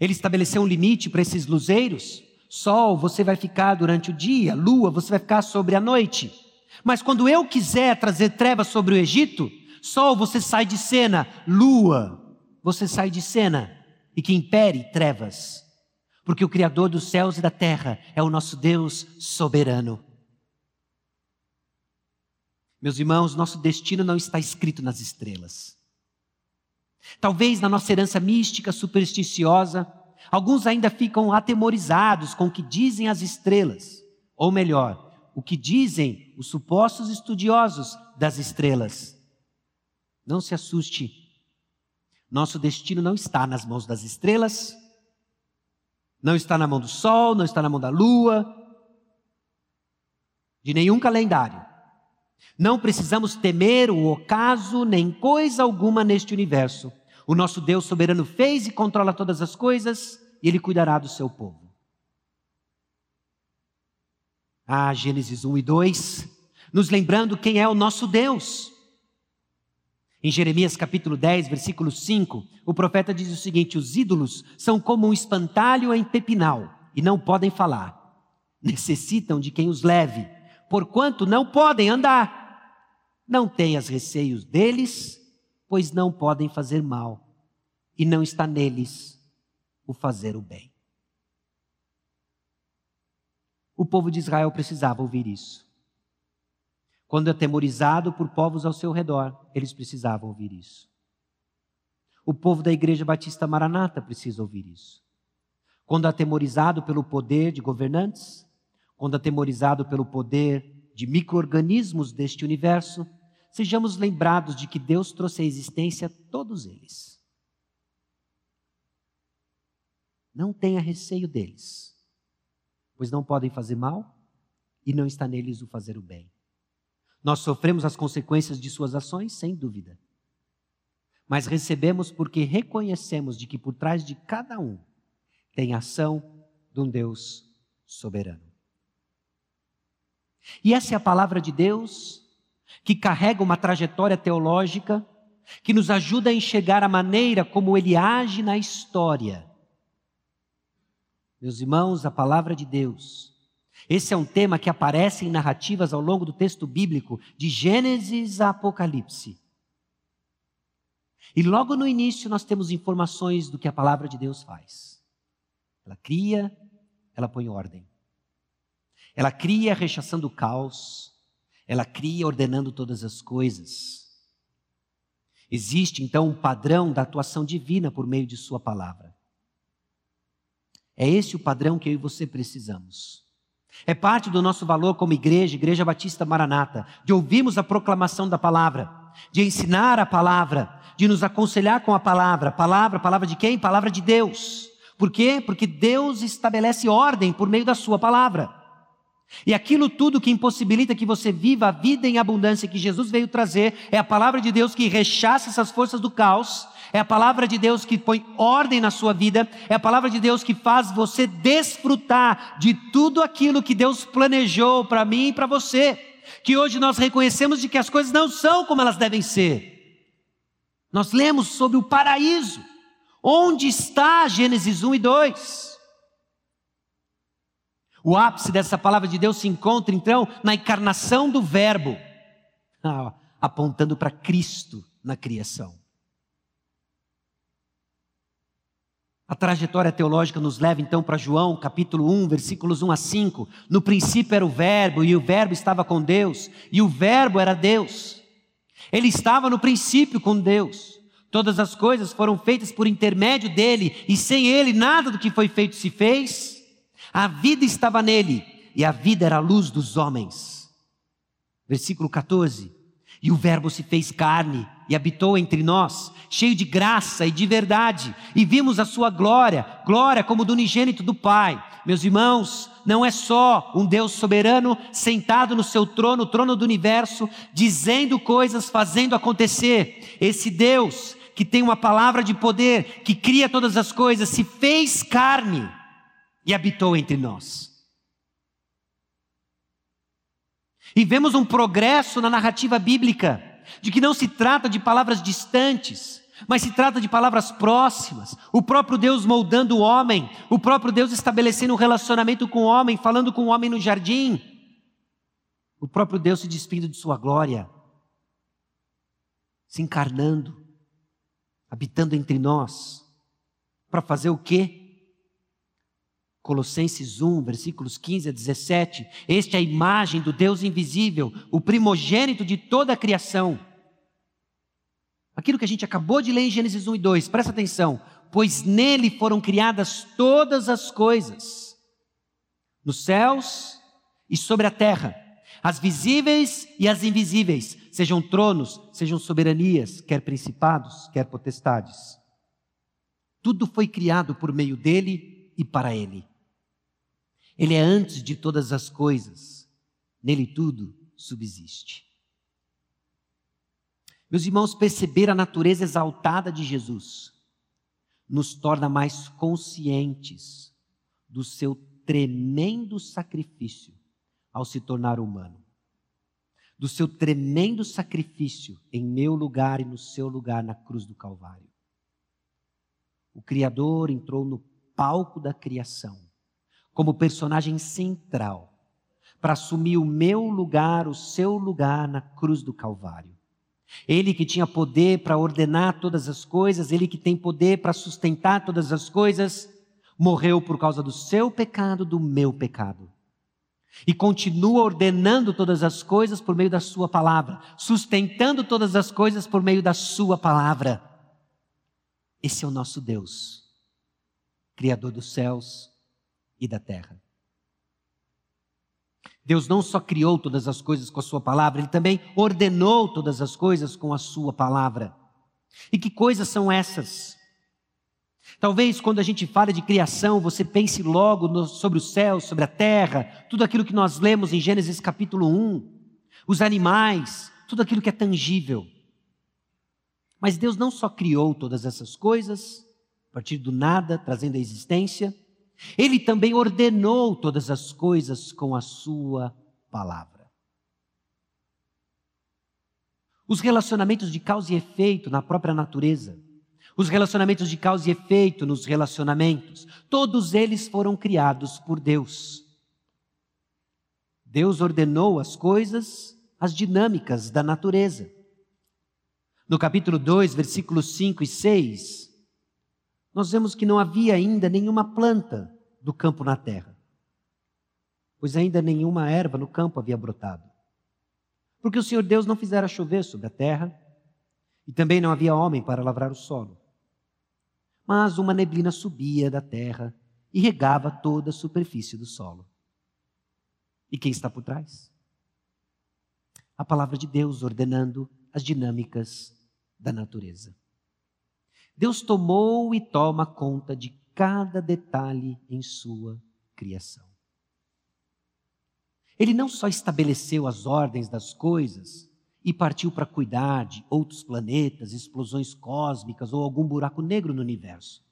Ele estabeleceu um limite para esses luzeiros. Sol, você vai ficar durante o dia, lua, você vai ficar sobre a noite. Mas quando eu quiser trazer trevas sobre o Egito, sol, você sai de cena, lua, você sai de cena, e que impere trevas. Porque o Criador dos céus e da terra é o nosso Deus soberano. Meus irmãos, nosso destino não está escrito nas estrelas. Talvez na nossa herança mística, supersticiosa, alguns ainda ficam atemorizados com o que dizem as estrelas, ou melhor, o que dizem os supostos estudiosos das estrelas. Não se assuste. Nosso destino não está nas mãos das estrelas, não está na mão do sol, não está na mão da lua, de nenhum calendário. Não precisamos temer o ocaso nem coisa alguma neste universo. O nosso Deus soberano fez e controla todas as coisas e ele cuidará do seu povo. Ah, Gênesis 1 e 2, nos lembrando quem é o nosso Deus. Em Jeremias capítulo 10, versículo 5, o profeta diz o seguinte: Os ídolos são como um espantalho em pepinal e não podem falar. Necessitam de quem os leve, porquanto não podem andar. Não tenhas receios deles, pois não podem fazer mal, e não está neles o fazer o bem. O povo de Israel precisava ouvir isso. Quando atemorizado por povos ao seu redor, eles precisavam ouvir isso. O povo da Igreja Batista Maranata precisa ouvir isso. Quando atemorizado pelo poder de governantes, quando atemorizado pelo poder de microorganismos deste universo, sejamos lembrados de que Deus trouxe à existência todos eles. Não tenha receio deles, pois não podem fazer mal e não está neles o fazer o bem. Nós sofremos as consequências de suas ações, sem dúvida. Mas recebemos porque reconhecemos de que por trás de cada um tem ação de um Deus soberano. E essa é a palavra de Deus, que carrega uma trajetória teológica, que nos ajuda a enxergar a maneira como ele age na história. Meus irmãos, a palavra de Deus. Esse é um tema que aparece em narrativas ao longo do texto bíblico, de Gênesis a Apocalipse. E logo no início nós temos informações do que a palavra de Deus faz. Ela cria, ela põe ordem. Ela cria rechaçando o caos, ela cria ordenando todas as coisas. Existe então um padrão da atuação divina por meio de Sua palavra. É esse o padrão que eu e você precisamos. É parte do nosso valor como igreja, Igreja Batista Maranata, de ouvirmos a proclamação da palavra, de ensinar a palavra, de nos aconselhar com a palavra. Palavra, palavra de quem? Palavra de Deus. Por quê? Porque Deus estabelece ordem por meio da Sua palavra. E aquilo tudo que impossibilita que você viva a vida em abundância que Jesus veio trazer é a palavra de Deus que rechaça essas forças do caos, é a palavra de Deus que põe ordem na sua vida, é a palavra de Deus que faz você desfrutar de tudo aquilo que Deus planejou para mim e para você. Que hoje nós reconhecemos de que as coisas não são como elas devem ser. Nós lemos sobre o paraíso. Onde está Gênesis 1 e 2? O ápice dessa palavra de Deus se encontra, então, na encarnação do Verbo, ah, apontando para Cristo na criação. A trajetória teológica nos leva então para João, capítulo 1, versículos 1 a 5. No princípio era o Verbo, e o Verbo estava com Deus, e o Verbo era Deus. Ele estava no princípio com Deus. Todas as coisas foram feitas por intermédio dele, e sem ele nada do que foi feito se fez. A vida estava nele, e a vida era a luz dos homens. Versículo 14. E o Verbo se fez carne e habitou entre nós, cheio de graça e de verdade, e vimos a sua glória, glória como do unigênito do Pai. Meus irmãos, não é só um Deus soberano sentado no seu trono, trono do universo, dizendo coisas, fazendo acontecer. Esse Deus que tem uma palavra de poder, que cria todas as coisas, se fez carne e habitou entre nós. E vemos um progresso na narrativa bíblica, de que não se trata de palavras distantes, mas se trata de palavras próximas. O próprio Deus moldando o homem, o próprio Deus estabelecendo um relacionamento com o homem, falando com o homem no jardim. O próprio Deus se despindo de sua glória, se encarnando, habitando entre nós, para fazer o quê? Colossenses 1, versículos 15 a 17. Este é a imagem do Deus invisível, o primogênito de toda a criação. Aquilo que a gente acabou de ler em Gênesis 1 e 2, presta atenção. Pois nele foram criadas todas as coisas, nos céus e sobre a terra, as visíveis e as invisíveis, sejam tronos, sejam soberanias, quer principados, quer potestades. Tudo foi criado por meio dele e para ele. Ele é antes de todas as coisas, nele tudo subsiste. Meus irmãos, perceber a natureza exaltada de Jesus nos torna mais conscientes do seu tremendo sacrifício ao se tornar humano. Do seu tremendo sacrifício em meu lugar e no seu lugar na cruz do Calvário. O Criador entrou no palco da criação como personagem central para assumir o meu lugar, o seu lugar na cruz do Calvário. Ele que tinha poder para ordenar todas as coisas, ele que tem poder para sustentar todas as coisas, morreu por causa do seu pecado, do meu pecado. E continua ordenando todas as coisas por meio da Sua palavra, sustentando todas as coisas por meio da Sua palavra. Esse é o nosso Deus, Criador dos céus e da terra. Deus não só criou todas as coisas com a Sua palavra, Ele também ordenou todas as coisas com a Sua palavra. E que coisas são essas? Talvez quando a gente fala de criação, você pense logo no, sobre o céu, sobre a terra, tudo aquilo que nós lemos em Gênesis capítulo 1, os animais, tudo aquilo que é tangível. Mas Deus não só criou todas essas coisas, a partir do nada, trazendo a existência, ele também ordenou todas as coisas com a sua palavra. Os relacionamentos de causa e efeito na própria natureza, os relacionamentos de causa e efeito nos relacionamentos, todos eles foram criados por Deus. Deus ordenou as coisas, as dinâmicas da natureza. No capítulo 2, versículos 5 e 6, nós vemos que não havia ainda nenhuma planta do campo na terra, pois ainda nenhuma erva no campo havia brotado. Porque o Senhor Deus não fizera chover sobre a terra, e também não havia homem para lavrar o solo. Mas uma neblina subia da terra e regava toda a superfície do solo. E quem está por trás? A palavra de Deus ordenando as dinâmicas da natureza. Deus tomou e toma conta de cada detalhe em sua criação. Ele não só estabeleceu as ordens das coisas e partiu para cuidar de outros planetas, explosões cósmicas ou algum buraco negro no universo.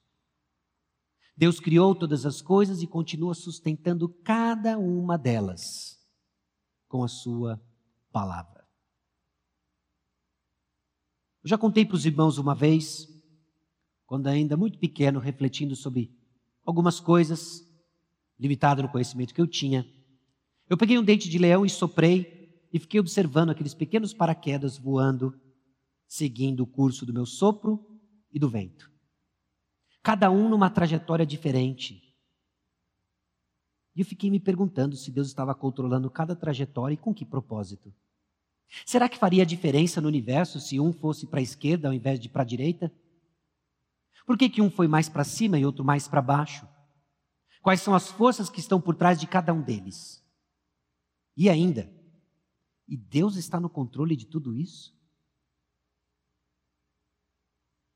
Deus criou todas as coisas e continua sustentando cada uma delas com a sua palavra. Eu já contei para os irmãos uma vez quando ainda muito pequeno, refletindo sobre algumas coisas, limitado no conhecimento que eu tinha. Eu peguei um dente de leão e soprei e fiquei observando aqueles pequenos paraquedas voando, seguindo o curso do meu sopro e do vento. cada um numa trajetória diferente. E eu fiquei me perguntando se Deus estava controlando cada trajetória e com que propósito. Será que faria diferença no universo se um fosse para a esquerda ao invés de para a direita? Por que, que um foi mais para cima e outro mais para baixo? Quais são as forças que estão por trás de cada um deles? E ainda, e Deus está no controle de tudo isso?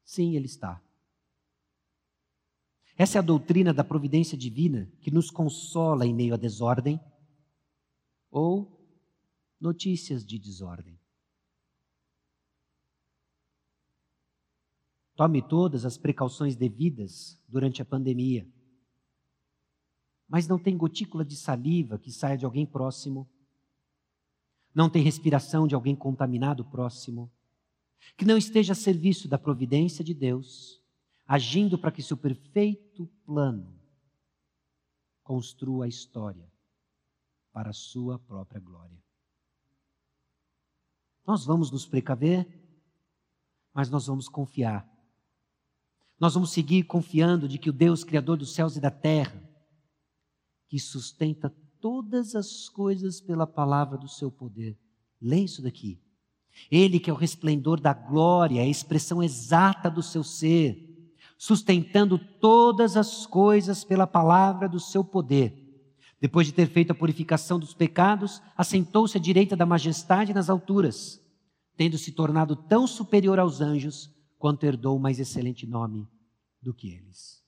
Sim, Ele está. Essa é a doutrina da providência divina que nos consola em meio à desordem ou notícias de desordem. Tome todas as precauções devidas durante a pandemia. Mas não tem gotícula de saliva que saia de alguém próximo. Não tem respiração de alguém contaminado próximo. Que não esteja a serviço da providência de Deus, agindo para que seu perfeito plano construa a história para a sua própria glória. Nós vamos nos precaver, mas nós vamos confiar. Nós vamos seguir confiando de que o Deus Criador dos céus e da terra, que sustenta todas as coisas pela palavra do seu poder. Lê isso daqui. Ele que é o resplendor da glória, a expressão exata do seu ser, sustentando todas as coisas pela palavra do seu poder. Depois de ter feito a purificação dos pecados, assentou-se à direita da majestade nas alturas tendo se tornado tão superior aos anjos, quanto herdou mais excelente nome do que eles.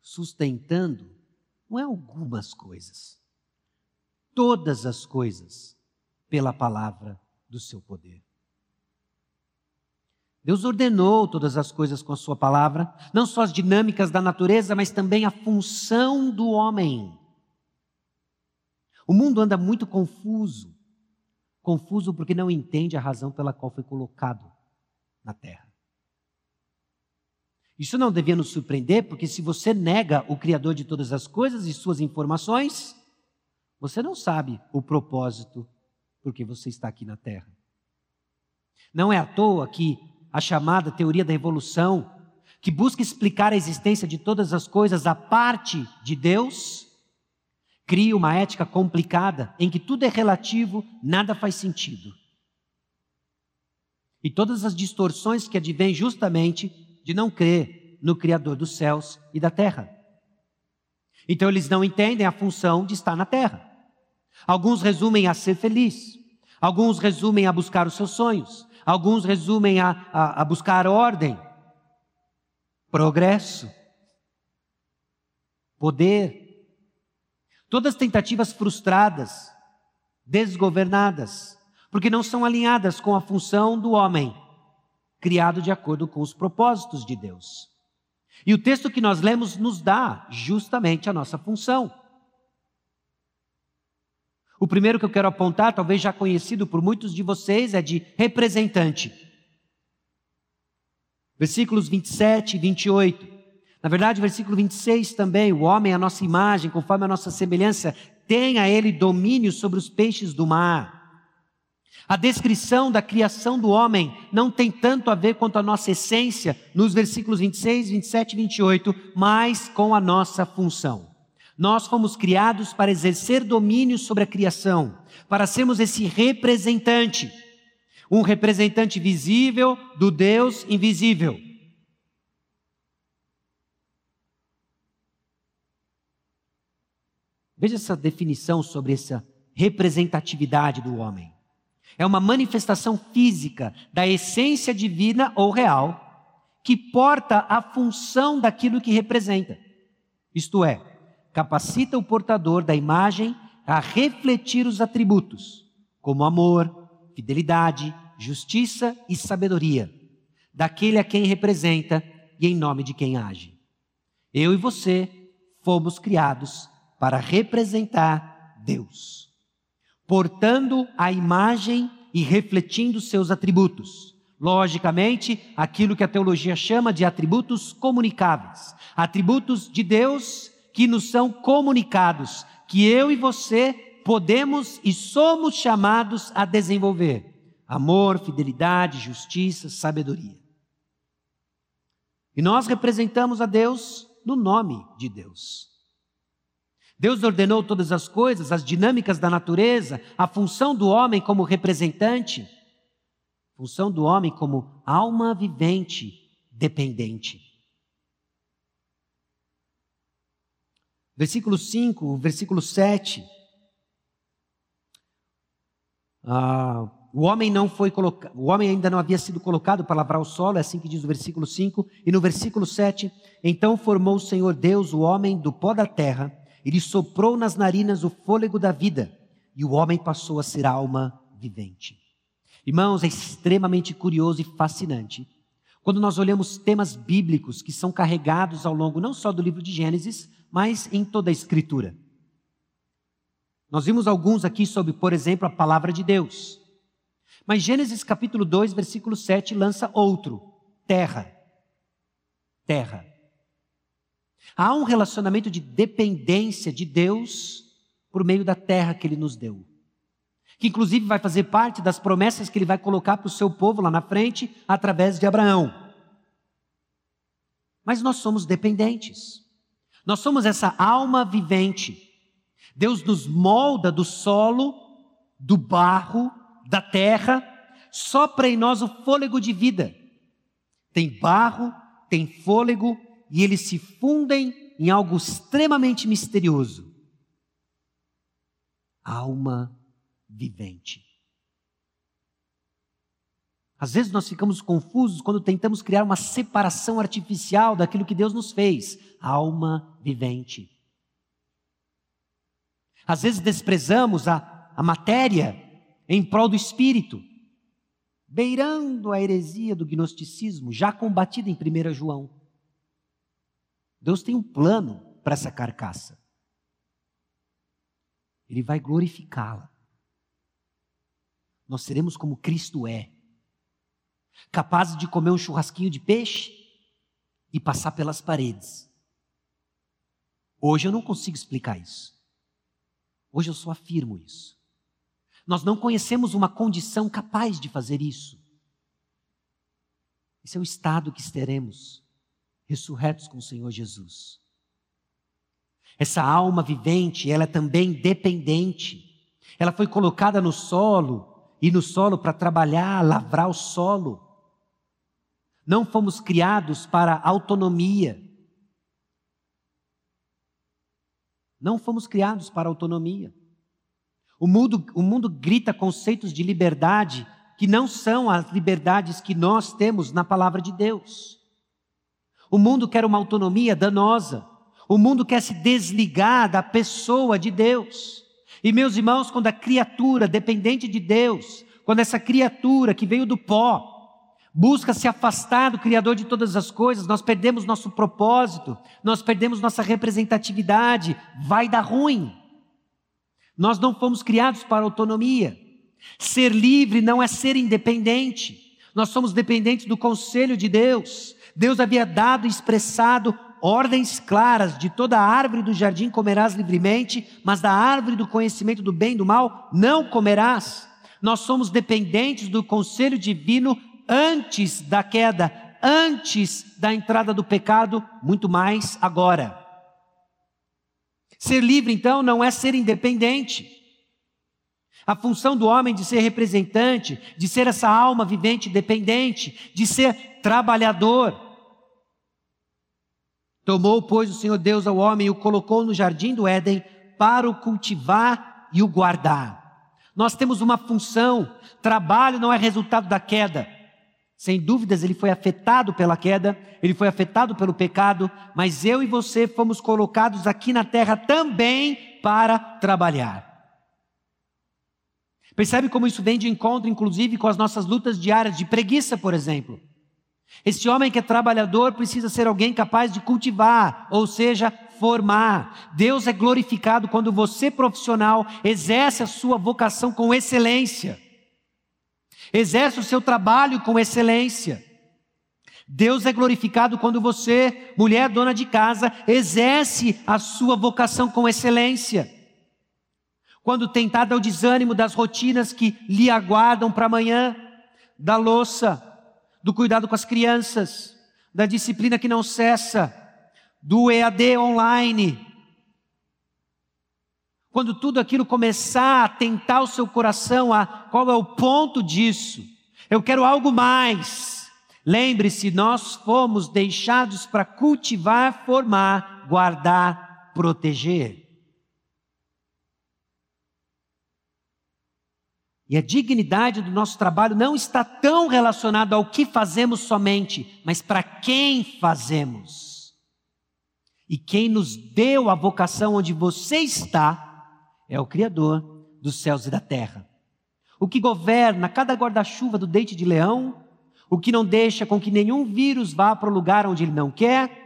Sustentando não é algumas coisas, todas as coisas pela palavra do seu poder. Deus ordenou todas as coisas com a sua palavra, não só as dinâmicas da natureza, mas também a função do homem. O mundo anda muito confuso confuso porque não entende a razão pela qual foi colocado na terra. Isso não devia nos surpreender, porque se você nega o Criador de todas as coisas e suas informações, você não sabe o propósito por que você está aqui na terra. Não é à toa que a chamada teoria da evolução, que busca explicar a existência de todas as coisas a parte de Deus, cria uma ética complicada em que tudo é relativo, nada faz sentido. E todas as distorções que advêm justamente de não crer no Criador dos céus e da terra. Então eles não entendem a função de estar na terra. Alguns resumem a ser feliz, alguns resumem a buscar os seus sonhos, alguns resumem a, a, a buscar ordem, progresso, poder, Todas tentativas frustradas, desgovernadas, porque não são alinhadas com a função do homem, criado de acordo com os propósitos de Deus. E o texto que nós lemos nos dá justamente a nossa função. O primeiro que eu quero apontar, talvez já conhecido por muitos de vocês, é de representante. Versículos 27 e 28. Na verdade, versículo 26 também, o homem a nossa imagem, conforme a nossa semelhança, tenha ele domínio sobre os peixes do mar. A descrição da criação do homem não tem tanto a ver quanto a nossa essência, nos versículos 26, 27 e 28, mas com a nossa função. Nós fomos criados para exercer domínio sobre a criação, para sermos esse representante, um representante visível do Deus invisível. Veja essa definição sobre essa representatividade do homem. É uma manifestação física da essência divina ou real que porta a função daquilo que representa. Isto é, capacita o portador da imagem a refletir os atributos, como amor, fidelidade, justiça e sabedoria, daquele a quem representa e em nome de quem age. Eu e você fomos criados para representar Deus, portando a imagem e refletindo seus atributos. Logicamente, aquilo que a teologia chama de atributos comunicáveis, atributos de Deus que nos são comunicados, que eu e você podemos e somos chamados a desenvolver: amor, fidelidade, justiça, sabedoria. E nós representamos a Deus no nome de Deus. Deus ordenou todas as coisas, as dinâmicas da natureza, a função do homem como representante, função do homem como alma vivente, dependente. Versículo 5, versículo 7. Ah, o homem não foi colocado, o homem ainda não havia sido colocado para lavrar o solo, é assim que diz o versículo 5, e no versículo 7, então formou o Senhor Deus o homem do pó da terra, e lhe soprou nas narinas o fôlego da vida, e o homem passou a ser alma vivente. Irmãos, é extremamente curioso e fascinante quando nós olhamos temas bíblicos que são carregados ao longo não só do livro de Gênesis, mas em toda a Escritura. Nós vimos alguns aqui sobre, por exemplo, a palavra de Deus. Mas Gênesis capítulo 2, versículo 7 lança outro: terra. Terra. Há um relacionamento de dependência de Deus por meio da terra que ele nos deu. Que inclusive vai fazer parte das promessas que ele vai colocar para o seu povo lá na frente, através de Abraão. Mas nós somos dependentes. Nós somos essa alma vivente. Deus nos molda do solo, do barro, da terra, sopra em nós o fôlego de vida. Tem barro, tem fôlego, e eles se fundem em algo extremamente misterioso. Alma vivente. Às vezes nós ficamos confusos quando tentamos criar uma separação artificial daquilo que Deus nos fez. Alma vivente. Às vezes desprezamos a, a matéria em prol do espírito, beirando a heresia do gnosticismo, já combatida em 1 João. Deus tem um plano para essa carcaça. Ele vai glorificá-la. Nós seremos como Cristo é, capazes de comer um churrasquinho de peixe e passar pelas paredes. Hoje eu não consigo explicar isso. Hoje eu só afirmo isso. Nós não conhecemos uma condição capaz de fazer isso. Esse é o estado que teremos ressurretos com o Senhor Jesus. Essa alma vivente, ela é também dependente. Ela foi colocada no solo e no solo para trabalhar, lavrar o solo. Não fomos criados para autonomia. Não fomos criados para autonomia. O mundo, o mundo grita conceitos de liberdade que não são as liberdades que nós temos na palavra de Deus. O mundo quer uma autonomia danosa. O mundo quer se desligar da pessoa de Deus. E meus irmãos, quando a criatura dependente de Deus, quando essa criatura que veio do pó, busca se afastar do Criador de todas as coisas, nós perdemos nosso propósito, nós perdemos nossa representatividade, vai dar ruim. Nós não fomos criados para autonomia. Ser livre não é ser independente. Nós somos dependentes do conselho de Deus. Deus havia dado e expressado ordens claras: de toda árvore do jardim comerás livremente, mas da árvore do conhecimento do bem e do mal não comerás. Nós somos dependentes do conselho divino antes da queda, antes da entrada do pecado, muito mais agora. Ser livre, então, não é ser independente. A função do homem de ser representante, de ser essa alma vivente dependente, de ser trabalhador. Tomou, pois, o Senhor Deus ao homem e o colocou no jardim do Éden para o cultivar e o guardar. Nós temos uma função, trabalho não é resultado da queda. Sem dúvidas, ele foi afetado pela queda, ele foi afetado pelo pecado, mas eu e você fomos colocados aqui na terra também para trabalhar. Percebe como isso vem de encontro, inclusive, com as nossas lutas diárias de preguiça, por exemplo. Esse homem que é trabalhador precisa ser alguém capaz de cultivar, ou seja, formar. Deus é glorificado quando você, profissional, exerce a sua vocação com excelência. Exerce o seu trabalho com excelência. Deus é glorificado quando você, mulher dona de casa, exerce a sua vocação com excelência. Quando tentada ao desânimo das rotinas que lhe aguardam para amanhã, da louça, do cuidado com as crianças, da disciplina que não cessa, do EAD online. Quando tudo aquilo começar a tentar o seu coração, a qual é o ponto disso? Eu quero algo mais. Lembre-se, nós fomos deixados para cultivar, formar, guardar, proteger. E a dignidade do nosso trabalho não está tão relacionada ao que fazemos somente, mas para quem fazemos. E quem nos deu a vocação onde você está é o Criador dos céus e da terra. O que governa cada guarda-chuva do dente de leão, o que não deixa com que nenhum vírus vá para o lugar onde ele não quer,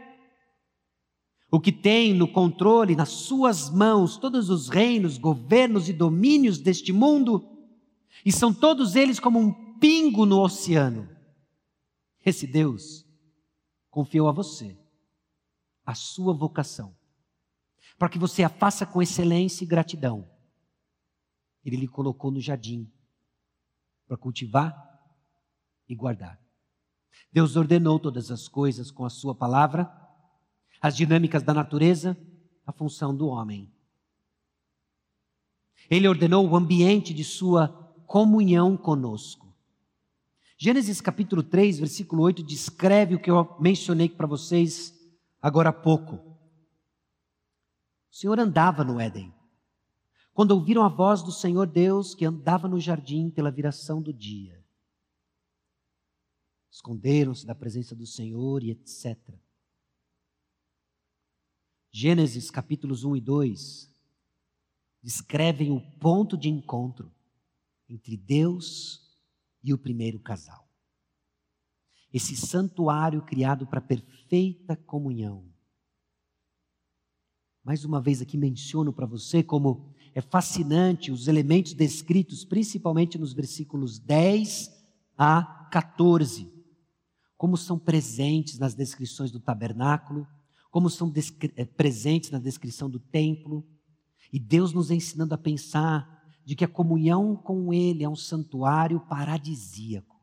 o que tem no controle, nas suas mãos, todos os reinos, governos e domínios deste mundo, e são todos eles como um pingo no oceano. Esse Deus confiou a você a sua vocação, para que você a faça com excelência e gratidão. Ele lhe colocou no jardim para cultivar e guardar. Deus ordenou todas as coisas com a sua palavra, as dinâmicas da natureza, a função do homem. Ele ordenou o ambiente de sua comunhão conosco. Gênesis capítulo 3, versículo 8 descreve o que eu mencionei para vocês agora há pouco. O Senhor andava no Éden. Quando ouviram a voz do Senhor Deus que andava no jardim pela viração do dia, esconderam-se da presença do Senhor e etc. Gênesis capítulos 1 e 2 descrevem o ponto de encontro entre Deus e o primeiro casal. Esse santuário criado para perfeita comunhão. Mais uma vez aqui menciono para você como é fascinante os elementos descritos, principalmente nos versículos 10 a 14. Como são presentes nas descrições do tabernáculo, como são eh, presentes na descrição do templo, e Deus nos ensinando a pensar de que a comunhão com Ele é um santuário paradisíaco.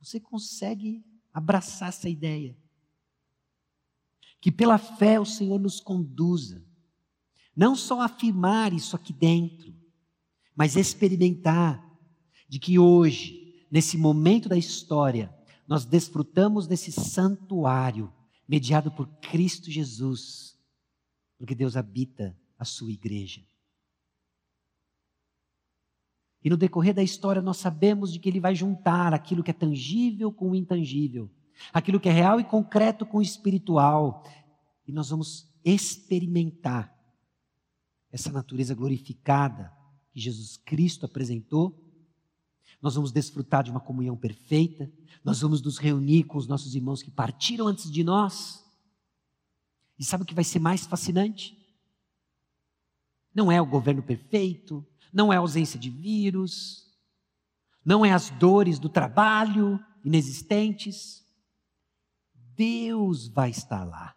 Você consegue abraçar essa ideia? Que pela fé o Senhor nos conduza, não só afirmar isso aqui dentro, mas experimentar de que hoje, nesse momento da história, nós desfrutamos desse santuário mediado por Cristo Jesus, porque Deus habita a sua igreja. E no decorrer da história nós sabemos de que ele vai juntar aquilo que é tangível com o intangível, aquilo que é real e concreto com o espiritual. E nós vamos experimentar essa natureza glorificada que Jesus Cristo apresentou. Nós vamos desfrutar de uma comunhão perfeita, nós vamos nos reunir com os nossos irmãos que partiram antes de nós. E sabe o que vai ser mais fascinante? Não é o governo perfeito, não é ausência de vírus, não é as dores do trabalho inexistentes. Deus vai estar lá.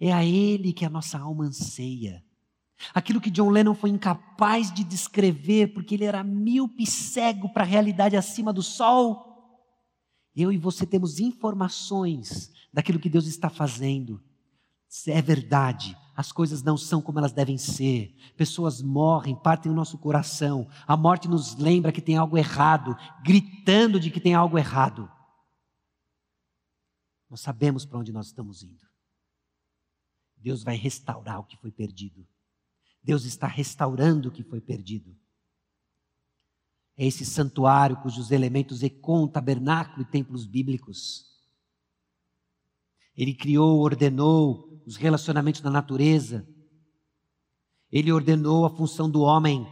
É a Ele que a nossa alma anseia. Aquilo que John Lennon foi incapaz de descrever, porque ele era míope cego para a realidade acima do sol. Eu e você temos informações daquilo que Deus está fazendo. É verdade, as coisas não são como elas devem ser. Pessoas morrem, partem o nosso coração. A morte nos lembra que tem algo errado, gritando de que tem algo errado. Nós sabemos para onde nós estamos indo. Deus vai restaurar o que foi perdido. Deus está restaurando o que foi perdido. É esse santuário cujos elementos ecoam tabernáculo e templos bíblicos. Ele criou, ordenou os relacionamentos da natureza. Ele ordenou a função do homem.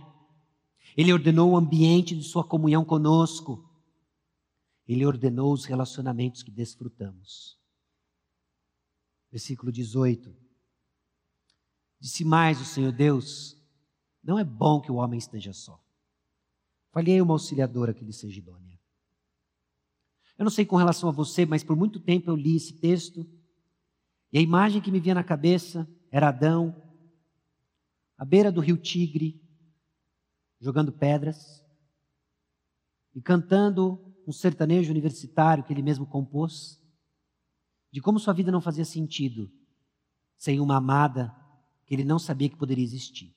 Ele ordenou o ambiente de sua comunhão conosco. Ele ordenou os relacionamentos que desfrutamos. Versículo 18. Disse mais o Senhor Deus: Não é bom que o homem esteja só. Falhei uma auxiliadora que lhe seja idônea. Eu não sei com relação a você, mas por muito tempo eu li esse texto e a imagem que me vinha na cabeça era Adão, à beira do rio Tigre, jogando pedras e cantando um sertanejo universitário que ele mesmo compôs, de como sua vida não fazia sentido sem uma amada que ele não sabia que poderia existir.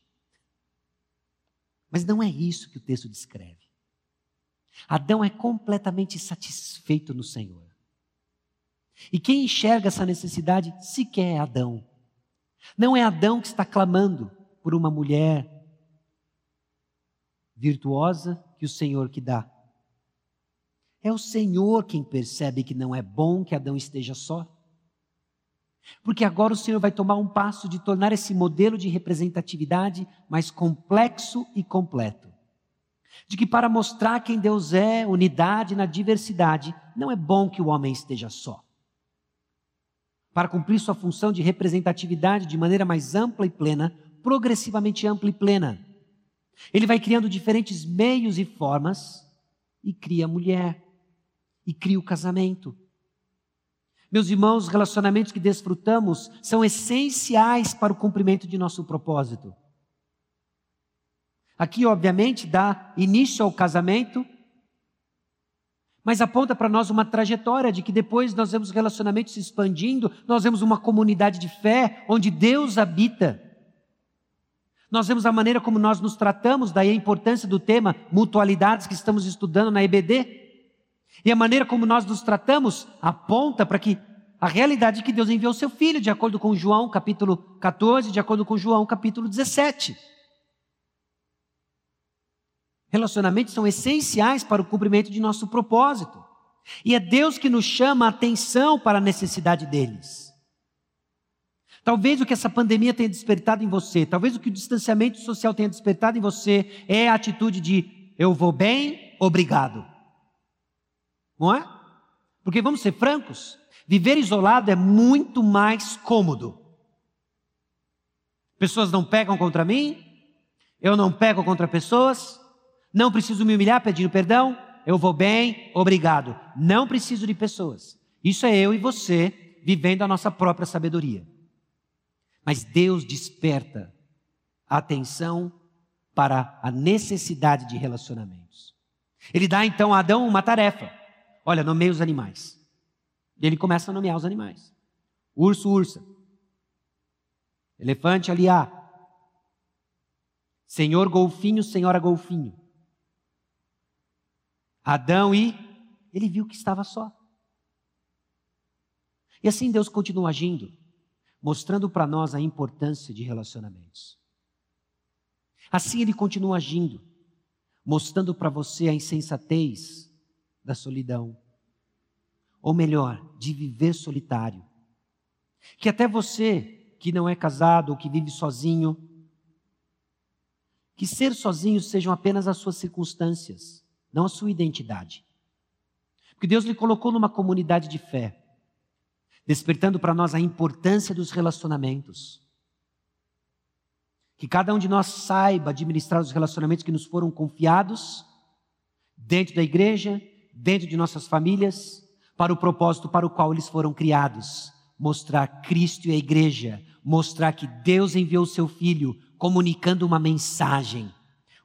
Mas não é isso que o texto descreve. Adão é completamente satisfeito no Senhor. E quem enxerga essa necessidade sequer é Adão. Não é Adão que está clamando por uma mulher virtuosa que o Senhor que dá. É o Senhor quem percebe que não é bom que Adão esteja só. Porque agora o Senhor vai tomar um passo de tornar esse modelo de representatividade mais complexo e completo. De que para mostrar quem Deus é, unidade na diversidade, não é bom que o homem esteja só. Para cumprir sua função de representatividade de maneira mais ampla e plena, progressivamente ampla e plena, ele vai criando diferentes meios e formas e cria a mulher e cria o casamento. Meus irmãos, os relacionamentos que desfrutamos são essenciais para o cumprimento de nosso propósito. Aqui, obviamente, dá início ao casamento, mas aponta para nós uma trajetória de que depois nós vemos relacionamentos se expandindo, nós vemos uma comunidade de fé onde Deus habita. Nós vemos a maneira como nós nos tratamos, daí a importância do tema mutualidades que estamos estudando na EBD. E a maneira como nós nos tratamos aponta para que a realidade de que Deus enviou seu filho, de acordo com João capítulo 14, de acordo com João capítulo 17. Relacionamentos são essenciais para o cumprimento de nosso propósito. E é Deus que nos chama a atenção para a necessidade deles. Talvez o que essa pandemia tenha despertado em você, talvez o que o distanciamento social tenha despertado em você é a atitude de eu vou bem, obrigado. Não é? Porque vamos ser francos, viver isolado é muito mais cômodo. Pessoas não pegam contra mim, eu não pego contra pessoas, não preciso me humilhar pedindo perdão, eu vou bem, obrigado. Não preciso de pessoas. Isso é eu e você vivendo a nossa própria sabedoria. Mas Deus desperta a atenção para a necessidade de relacionamentos. Ele dá então a Adão uma tarefa. Olha, nomeia os animais. Ele começa a nomear os animais: urso, ursa. Elefante, aliá. Senhor golfinho, senhora golfinho. Adão e ele viu que estava só. E assim Deus continua agindo, mostrando para nós a importância de relacionamentos. Assim ele continua agindo, mostrando para você a insensatez da solidão, ou melhor, de viver solitário. Que até você que não é casado ou que vive sozinho, que ser sozinho sejam apenas as suas circunstâncias, não a sua identidade. Porque Deus lhe colocou numa comunidade de fé, despertando para nós a importância dos relacionamentos. Que cada um de nós saiba administrar os relacionamentos que nos foram confiados dentro da igreja, dentro de nossas famílias, para o propósito para o qual eles foram criados mostrar Cristo e a igreja, mostrar que Deus enviou seu filho comunicando uma mensagem.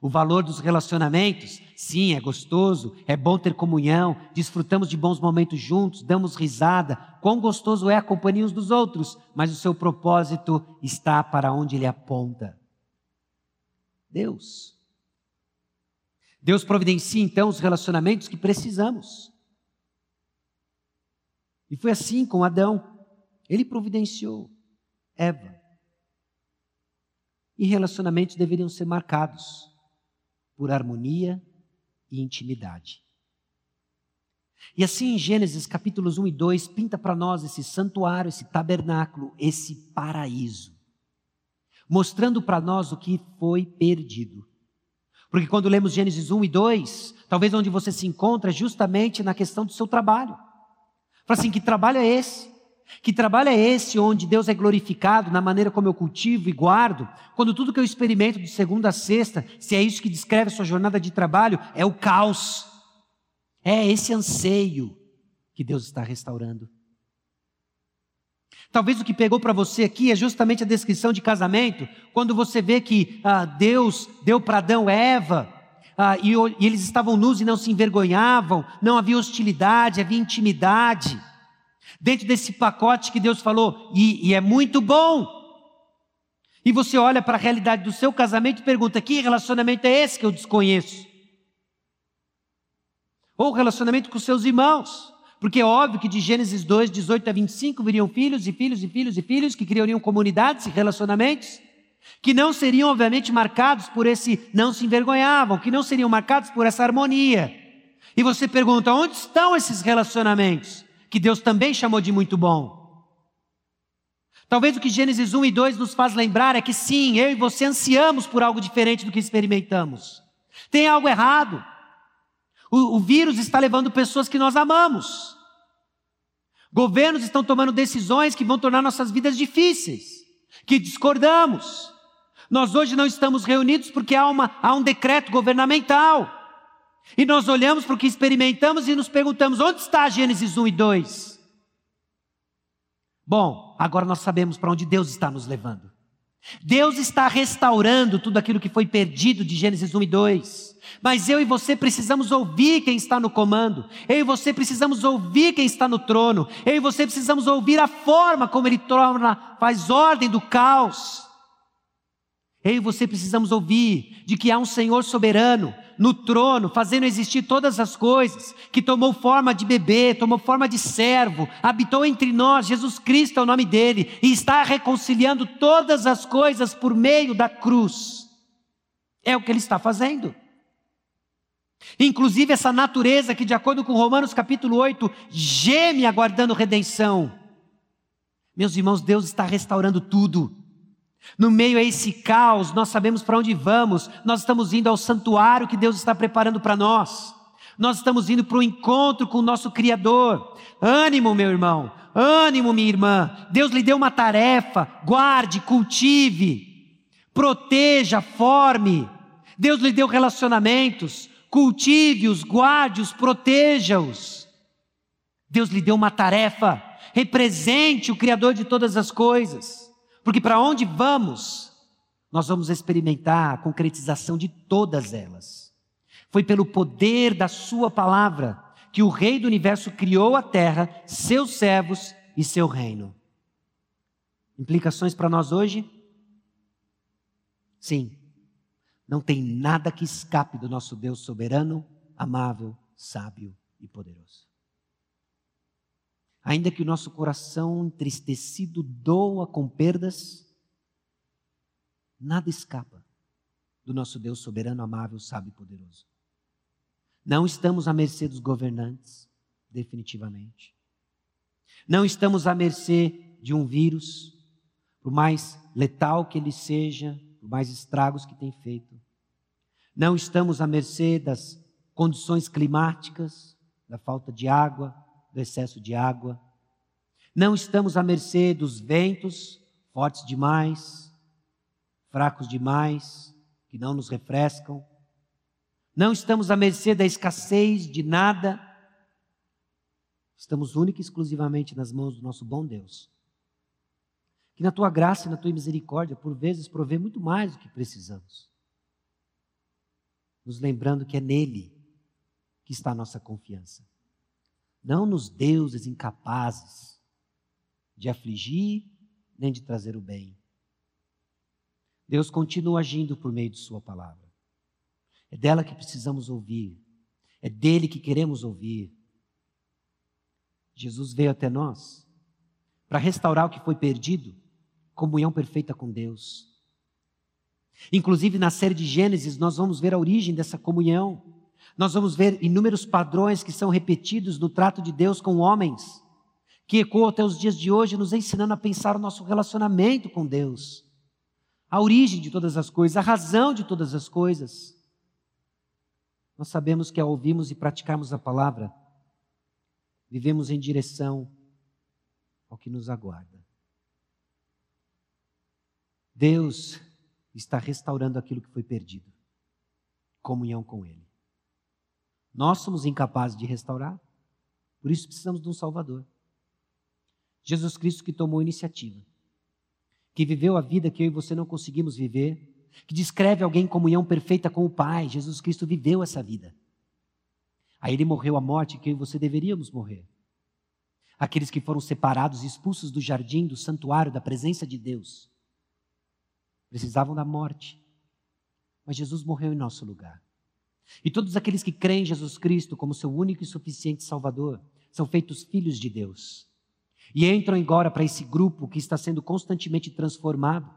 O valor dos relacionamentos, sim, é gostoso, é bom ter comunhão, desfrutamos de bons momentos juntos, damos risada. Quão gostoso é a companhia uns dos outros, mas o seu propósito está para onde ele aponta. Deus. Deus providencia então os relacionamentos que precisamos. E foi assim com Adão. Ele providenciou Eva. E relacionamentos deveriam ser marcados por harmonia e intimidade. E assim em Gênesis capítulos 1 e 2 pinta para nós esse santuário, esse tabernáculo, esse paraíso, mostrando para nós o que foi perdido. Porque quando lemos Gênesis 1 e 2, talvez onde você se encontra é justamente na questão do seu trabalho. Fala assim: que trabalho é esse? Que trabalho é esse onde Deus é glorificado na maneira como eu cultivo e guardo, quando tudo que eu experimento de segunda a sexta, se é isso que descreve a sua jornada de trabalho, é o caos. É esse anseio que Deus está restaurando. Talvez o que pegou para você aqui é justamente a descrição de casamento, quando você vê que ah, Deus deu para Adão Eva, ah, e, e eles estavam nus e não se envergonhavam, não havia hostilidade, havia intimidade. Dentro desse pacote que Deus falou, e, e é muito bom. E você olha para a realidade do seu casamento e pergunta: que relacionamento é esse que eu desconheço? Ou relacionamento com seus irmãos. Porque é óbvio que de Gênesis 2, 18 a 25 viriam filhos e filhos e filhos e filhos que criariam comunidades e relacionamentos que não seriam, obviamente, marcados por esse não se envergonhavam, que não seriam marcados por essa harmonia. E você pergunta: onde estão esses relacionamentos? Que Deus também chamou de muito bom. Talvez o que Gênesis 1 e 2 nos faz lembrar é que sim, eu e você ansiamos por algo diferente do que experimentamos. Tem algo errado. O, o vírus está levando pessoas que nós amamos. Governos estão tomando decisões que vão tornar nossas vidas difíceis, que discordamos. Nós hoje não estamos reunidos porque há, uma, há um decreto governamental. E nós olhamos para o que experimentamos e nos perguntamos: onde está Gênesis 1 e 2? Bom, agora nós sabemos para onde Deus está nos levando. Deus está restaurando tudo aquilo que foi perdido de Gênesis 1 e 2. Mas eu e você precisamos ouvir quem está no comando. Eu e você precisamos ouvir quem está no trono. Eu e você precisamos ouvir a forma como ele torna, faz ordem do caos. Eu e você precisamos ouvir de que há um Senhor soberano no trono, fazendo existir todas as coisas, que tomou forma de bebê, tomou forma de servo, habitou entre nós, Jesus Cristo é o nome dele, e está reconciliando todas as coisas por meio da cruz. É o que ele está fazendo. Inclusive essa natureza que, de acordo com Romanos capítulo 8, geme aguardando redenção. Meus irmãos, Deus está restaurando tudo. No meio a esse caos, nós sabemos para onde vamos, nós estamos indo ao santuário que Deus está preparando para nós. Nós estamos indo para o encontro com o nosso Criador. Ânimo, meu irmão, ânimo, minha irmã. Deus lhe deu uma tarefa: guarde, cultive, proteja, forme. Deus lhe deu relacionamentos, cultive-os, guarde-os, proteja-os. Deus lhe deu uma tarefa, represente o Criador de todas as coisas. Porque para onde vamos, nós vamos experimentar a concretização de todas elas. Foi pelo poder da Sua palavra que o Rei do universo criou a terra, seus servos e seu reino. Implicações para nós hoje? Sim, não tem nada que escape do nosso Deus soberano, amável, sábio e poderoso. Ainda que o nosso coração entristecido doa com perdas, nada escapa do nosso Deus soberano, amável, sábio e poderoso. Não estamos à mercê dos governantes, definitivamente. Não estamos à mercê de um vírus, por mais letal que ele seja, por mais estragos que tem feito. Não estamos à mercê das condições climáticas, da falta de água, do excesso de água. Não estamos à mercê dos ventos fortes demais, fracos demais, que não nos refrescam. Não estamos à mercê da escassez de nada. Estamos única e exclusivamente nas mãos do nosso bom Deus. Que na tua graça e na tua misericórdia, por vezes, provê muito mais do que precisamos. Nos lembrando que é nele que está a nossa confiança não nos deuses incapazes de afligir nem de trazer o bem. Deus continua agindo por meio de Sua palavra. É dela que precisamos ouvir, é dele que queremos ouvir. Jesus veio até nós para restaurar o que foi perdido, comunhão perfeita com Deus. Inclusive na série de Gênesis, nós vamos ver a origem dessa comunhão. Nós vamos ver inúmeros padrões que são repetidos no trato de Deus com homens, que ecoam até os dias de hoje, nos ensinando a pensar o nosso relacionamento com Deus, a origem de todas as coisas, a razão de todas as coisas. Nós sabemos que ao ouvirmos e praticarmos a palavra, vivemos em direção ao que nos aguarda. Deus está restaurando aquilo que foi perdido comunhão com Ele. Nós somos incapazes de restaurar, por isso precisamos de um Salvador. Jesus Cristo que tomou iniciativa, que viveu a vida que eu e você não conseguimos viver, que descreve alguém em comunhão perfeita com o Pai. Jesus Cristo viveu essa vida. Aí ele morreu a morte que eu e você deveríamos morrer. Aqueles que foram separados expulsos do jardim, do santuário, da presença de Deus, precisavam da morte. Mas Jesus morreu em nosso lugar. E todos aqueles que creem em Jesus Cristo como seu único e suficiente Salvador são feitos filhos de Deus. E entram agora para esse grupo que está sendo constantemente transformado,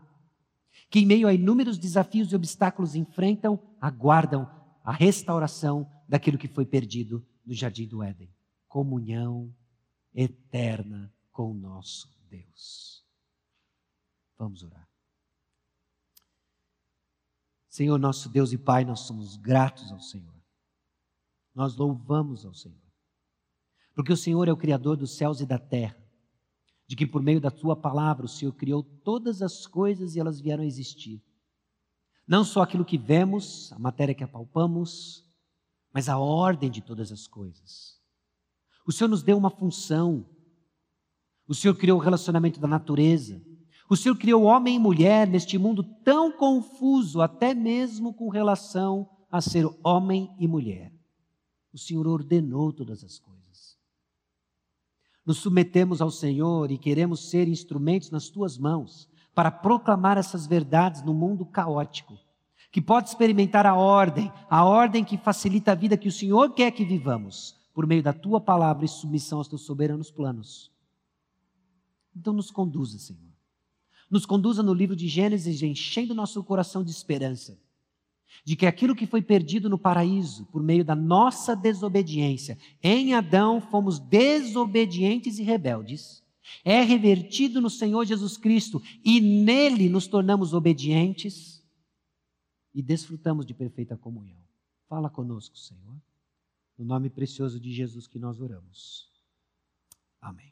que em meio a inúmeros desafios e obstáculos enfrentam, aguardam a restauração daquilo que foi perdido no jardim do Éden comunhão eterna com o nosso Deus. Vamos orar. Senhor, nosso Deus e Pai, nós somos gratos ao Senhor. Nós louvamos ao Senhor. Porque o Senhor é o Criador dos céus e da terra de que por meio da tua palavra o Senhor criou todas as coisas e elas vieram a existir. Não só aquilo que vemos, a matéria que apalpamos, mas a ordem de todas as coisas. O Senhor nos deu uma função. O Senhor criou o relacionamento da natureza. O Senhor criou homem e mulher neste mundo tão confuso, até mesmo com relação a ser homem e mulher. O Senhor ordenou todas as coisas nos submetemos ao Senhor e queremos ser instrumentos nas tuas mãos para proclamar essas verdades no mundo caótico, que pode experimentar a ordem, a ordem que facilita a vida que o Senhor quer que vivamos, por meio da tua palavra e submissão aos teus soberanos planos. Então nos conduza, Senhor. Nos conduza no livro de Gênesis, enchendo nosso coração de esperança de que aquilo que foi perdido no paraíso por meio da nossa desobediência, em Adão fomos desobedientes e rebeldes, é revertido no Senhor Jesus Cristo e nele nos tornamos obedientes e desfrutamos de perfeita comunhão. Fala conosco, Senhor, no nome precioso de Jesus que nós oramos. Amém.